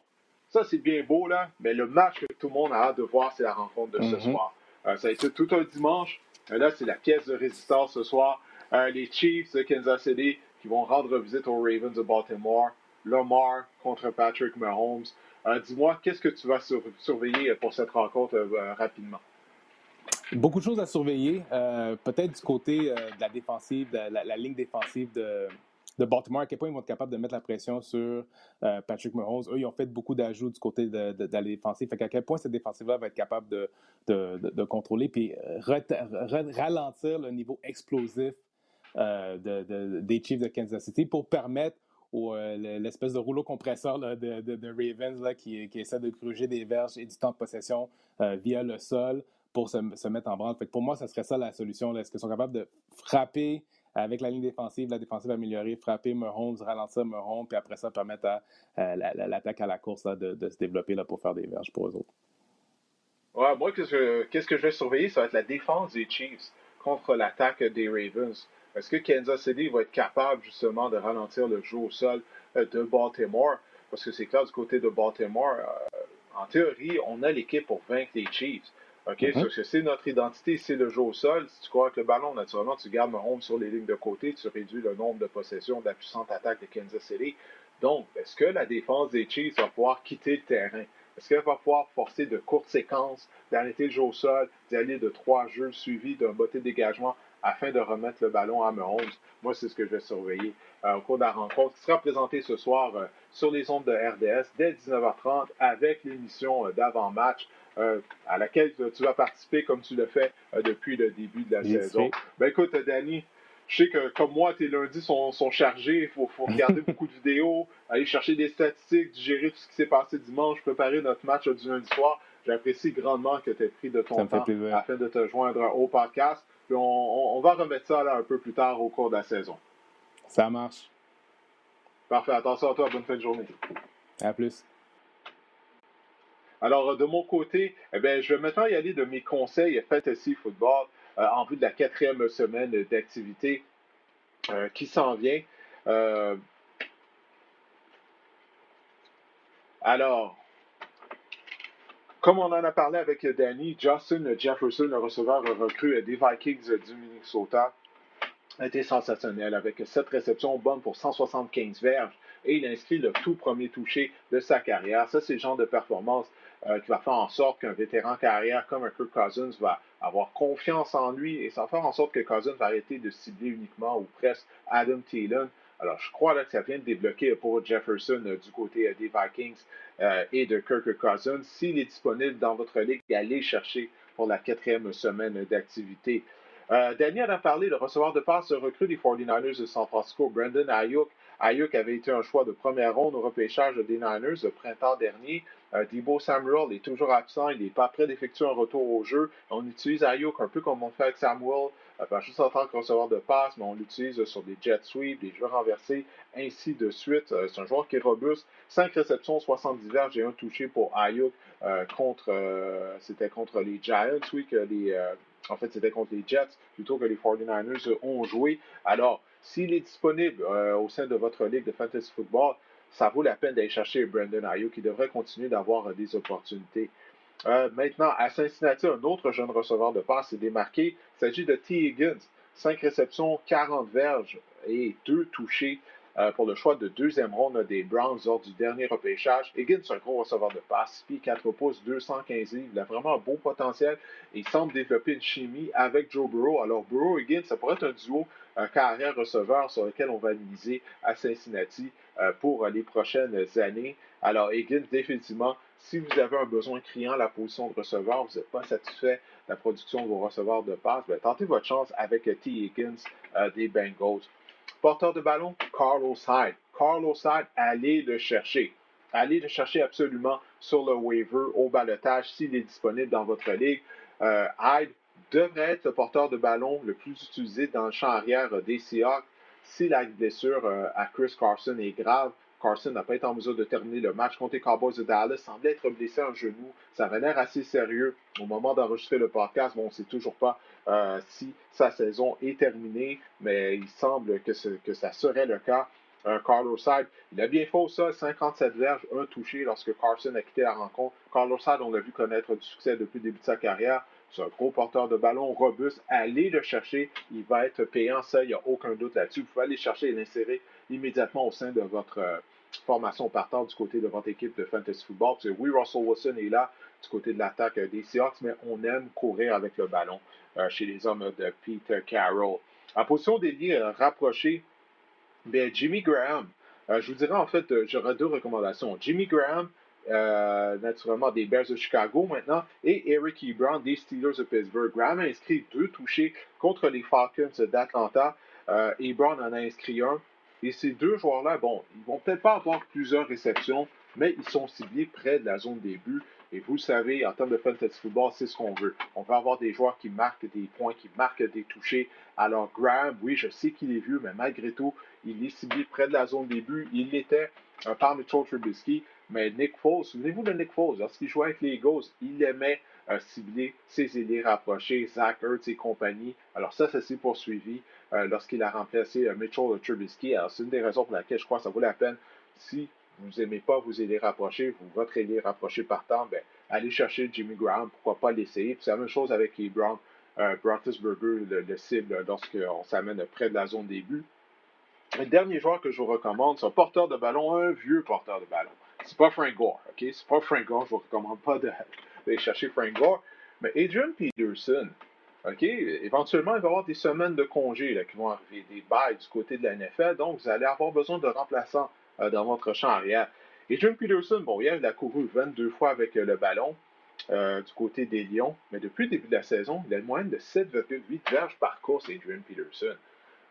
ça c'est bien beau là, mais le match que tout le monde a hâte de voir, c'est la rencontre de ce mm-hmm. soir. ça a été tout un dimanche. Euh, là, c'est la pièce de résistance ce soir. Euh, les Chiefs de Kansas City qui vont rendre visite aux Ravens de Baltimore. Lamar contre Patrick Mahomes. Euh, dis-moi, qu'est-ce que tu vas surveiller pour cette rencontre rapidement? Beaucoup de choses à surveiller. Peut-être du côté de la défensive, de la ligne défensive de, de Baltimore, à quel point ils vont être capables de mettre la pression sur euh, Patrick Mahomes. Eux, ils ont fait beaucoup d'ajouts du côté de, la défensive. Fait à quel point cette défensive-là va être capable de, contrôler puis euh, ralentir le niveau explosif des Chiefs de Kansas City pour permettre l'espèce de rouleau compresseur de, Ravens qui, essaie de gruger des verges et du temps de possession via le sol pour se, mettre en branle. pour moi, ce serait ça la solution. Est-ce qu'ils sont capables de frapper avec la ligne défensive, la défensive améliorée, frapper Mahomes, ralentir Mahomes, puis après ça, permettre à, l'attaque à la course de, se développer là, pour faire des verges pour eux autres. Ouais, moi, qu'est-ce que je vais surveiller? Ça va être la défense des Chiefs contre l'attaque des Ravens. Est-ce que Kansas City va être capable justement de ralentir le jeu au sol euh, de Baltimore? Parce que c'est clair, du côté de Baltimore, euh, en théorie, on a l'équipe pour vaincre les Chiefs. OK? Mm-hmm. c'est notre identité, c'est le jeu au sol. Si tu crois que le ballon, naturellement, tu gardes Mahomes sur les lignes de côté, tu réduis le nombre de possessions de la puissante attaque de Kansas City. Donc, est-ce que la défense des Chiefs va pouvoir quitter le terrain? Est-ce qu'elle va pouvoir forcer de courtes séquences, d'arrêter le jeu au sol, d'aller de trois jeux suivis d'un botté de dégagement afin de remettre le ballon à Mahomes? Moi, c'est ce que je vais surveiller euh, au cours de la rencontre qui sera présentée ce soir euh, sur les ondes de RDS dès 19h30 avec l'émission euh, d'avant-match à laquelle tu vas participer comme tu le fais depuis le début de la saison. Ben écoute, Danny, je sais que comme moi, tes lundis sont, chargés, il faut, regarder beaucoup de vidéos, aller chercher des statistiques, digérer tout ce qui s'est passé dimanche, préparer notre match du lundi soir. J'apprécie grandement que tu aies pris de ton temps afin de te joindre au podcast. Puis on, va remettre ça là un peu plus tard au cours de la saison. Ça marche. Parfait. Attention à toi. Bonne fin de journée. À plus. Alors, de mon côté, eh bien, je vais maintenant y aller de mes conseils fantasy football. Euh, en vue de la quatrième semaine d'activité euh, qui s'en vient. Euh, alors, comme on en a parlé avec Danny, Justin Jefferson, le receveur recrue des Vikings du Minnesota, a été sensationnel avec 7 réceptions bonnes pour 175 verges et il inscrit le tout premier touché de sa carrière. Ça, c'est le genre de performance euh, qui va faire en sorte qu'un vétéran carrière comme Kirk Cousins va avoir confiance en lui et ça va faire en sorte que Cousins va arrêter de cibler uniquement ou presque Adam Thielen. Alors, je crois que ça vient de débloquer pour Jefferson euh, du côté euh, des Vikings et de Kirk Cousins. S'il est disponible dans votre ligue, allez chercher pour la quatrième semaine d'activité. Daniel a parlé, le receveur de passe recrue des 49ers de San Francisco, Brandon Ayuk. Ayuk avait été un choix de première ronde au repêchage des Niners le printemps dernier. Euh, Debo Samuel est toujours absent, il n'est pas prêt d'effectuer un retour au jeu. On utilise Ayuk un peu comme on fait avec Samuel, euh, pas juste en tant que receveur de passe, mais on l'utilise sur des jet sweeps, des jeux renversés, ainsi de suite. Euh, c'est un joueur qui est robuste. 5 réceptions, 70 verges et un touché pour Ayuk contre, c'était contre les Giants, oui, que les, en fait, c'était contre les Jets plutôt que les 49ers ont joué. Alors, s'il est disponible au sein de votre ligue de fantasy football, ça vaut la peine d'aller chercher Brandon Ayuk qui devrait continuer d'avoir euh, des opportunités. Euh, maintenant, à Cincinnati, un autre jeune receveur de passe s'est démarqué. Il s'agit de T. Higgins. 5 réceptions, 40 verges et 2 touchés euh, pour le choix de deuxième ronde des Browns lors du dernier repêchage. Higgins, un gros receveur de passe, puis 4 pouces, 215 livres. Il a vraiment un beau potentiel il semble développer une chimie avec Joe Burrow. Alors, Burrow et Higgins, ça pourrait être un duo un carrière receveur sur lequel on va miser à Cincinnati euh, pour les prochaines années. Alors, Higgins, définitivement, si vous avez un besoin criant la position de receveur, vous n'êtes pas satisfait de la production de vos receveurs de passe, ben, tentez votre chance avec T. Higgins euh, des Bengals. Porteur de ballon, Carlos Hyde. Carlos Hyde, allez le chercher. Allez le chercher absolument sur le waiver au balotage s'il est disponible dans votre ligue. Euh, Hyde devrait être le porteur de ballon le plus utilisé dans le champ arrière des Seahawks si la blessure euh, à Chris Carson est grave. Carson n'a pas été en mesure de terminer le match contre les Cowboys de Dallas, semblait être blessé en genou. Ça avait l'air assez sérieux au moment d'enregistrer le podcast. On ne sait toujours pas euh, si sa saison est terminée, mais il semble que, que ça serait le cas. Euh, Carlos Hyde, il a bien fait ça, 57 verges, un touché lorsque Carson a quitté la rencontre. Carlos Hyde, on l'a vu connaître du succès depuis le début de sa carrière. C'est un gros porteur de ballon robuste. Allez le chercher. Il va être payant, ça, il n'y a aucun doute là-dessus. Vous pouvez aller chercher et l'insérer immédiatement au sein de votre euh, formation partant du côté de votre équipe de fantasy football. oui, Russell Wilson est là du côté de l'attaque euh, des Seahawks, mais on aime courir avec le ballon euh, chez les hommes de Peter Carroll. En position d'ailier rapproché, ben, Jimmy Graham. je vous dirais en fait, j'aurais deux recommandations. Jimmy Graham, naturellement des Bears de Chicago maintenant, et Eric Ebron des Steelers de Pittsburgh. Graham a inscrit deux touchés contre les Falcons d'Atlanta. Ebron en a inscrit un. Et ces deux joueurs-là, bon, ils vont peut-être pas avoir plusieurs réceptions, mais ils sont ciblés près de la zone des buts. Et vous savez, en termes de fantasy football, c'est ce qu'on veut. On veut avoir des joueurs qui marquent des points, qui marquent des touchés. Alors Graham, oui, je sais qu'il est vieux, mais malgré tout, il est ciblé près de la zone des buts. Il l'était un par Mitchell Trubisky. Mais Nick Foles, souvenez-vous de Nick Foles, lorsqu'il jouait avec les Eagles, il aimait euh, cibler ses ailiers rapprochés, Zach Ertz et compagnie. Alors ça, ça s'est poursuivi euh, lorsqu'il a remplacé euh, Mitchell Trubisky. C'est une des raisons pour laquelle je crois que ça vaut la peine si vous n'aimez pas vous aider rapprocher, vous, votre ailier rapproché partant, ben, allez chercher Jimmy Graham, pourquoi pas l'essayer. C'est la même chose avec les euh, le, le, cible lorsqu'on s'amène près de la zone des buts. Le dernier joueur que je vous recommande, c'est un porteur de ballon, un vieux porteur de ballon. C'est pas Frank Gore, ok? C'est pas Frank Gore, je vous recommande pas d'aller chercher Frank Gore. Mais Adrian Peterson, OK, éventuellement, il va y avoir des semaines de congés là, qui vont arriver, des bails du côté de la NFL, donc vous allez avoir besoin de remplaçants euh, dans votre champ arrière. Et John Peterson, bon, hier, il a couru 22 fois avec euh, le ballon euh, du côté des Lions, mais depuis le début de la saison, il a une moyenne de 7,8 verges par course, Adrian Peterson.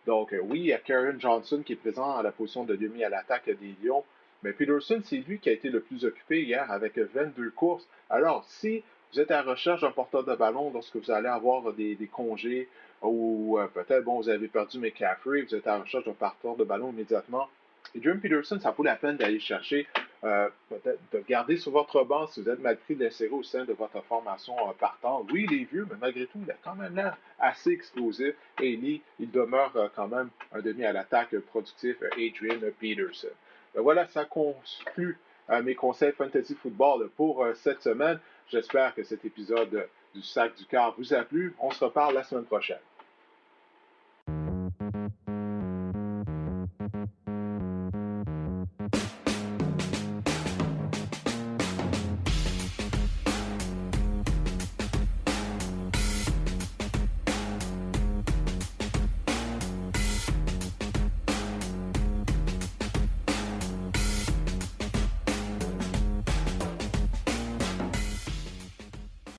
Donc, oui, il y a Karen Johnson qui est présent à la position de demi à l'attaque des Lions, mais Peterson, c'est lui qui a été le plus occupé hier avec 22 courses. Alors, si vous êtes à la recherche d'un porteur de ballon lorsque vous allez avoir des, congés ou peut-être, bon, vous avez perdu McCaffrey, vous êtes à la recherche d'un porteur de ballon immédiatement, et Jim Peterson, ça vaut la peine d'aller chercher, euh, peut-être de garder sur votre banc si vous êtes mal pris de l'insérer au sein de votre formation euh, partant. Oui, il est vieux, mais malgré tout, il a quand même l'air assez explosif. Et il, demeure euh, quand même un demi à l'attaque productif, Adrian Peterson. Ben voilà, ça conclut mes conseils fantasy football pour cette semaine. J'espère que cet épisode du sac du car vous a plu. On se reparle la semaine prochaine.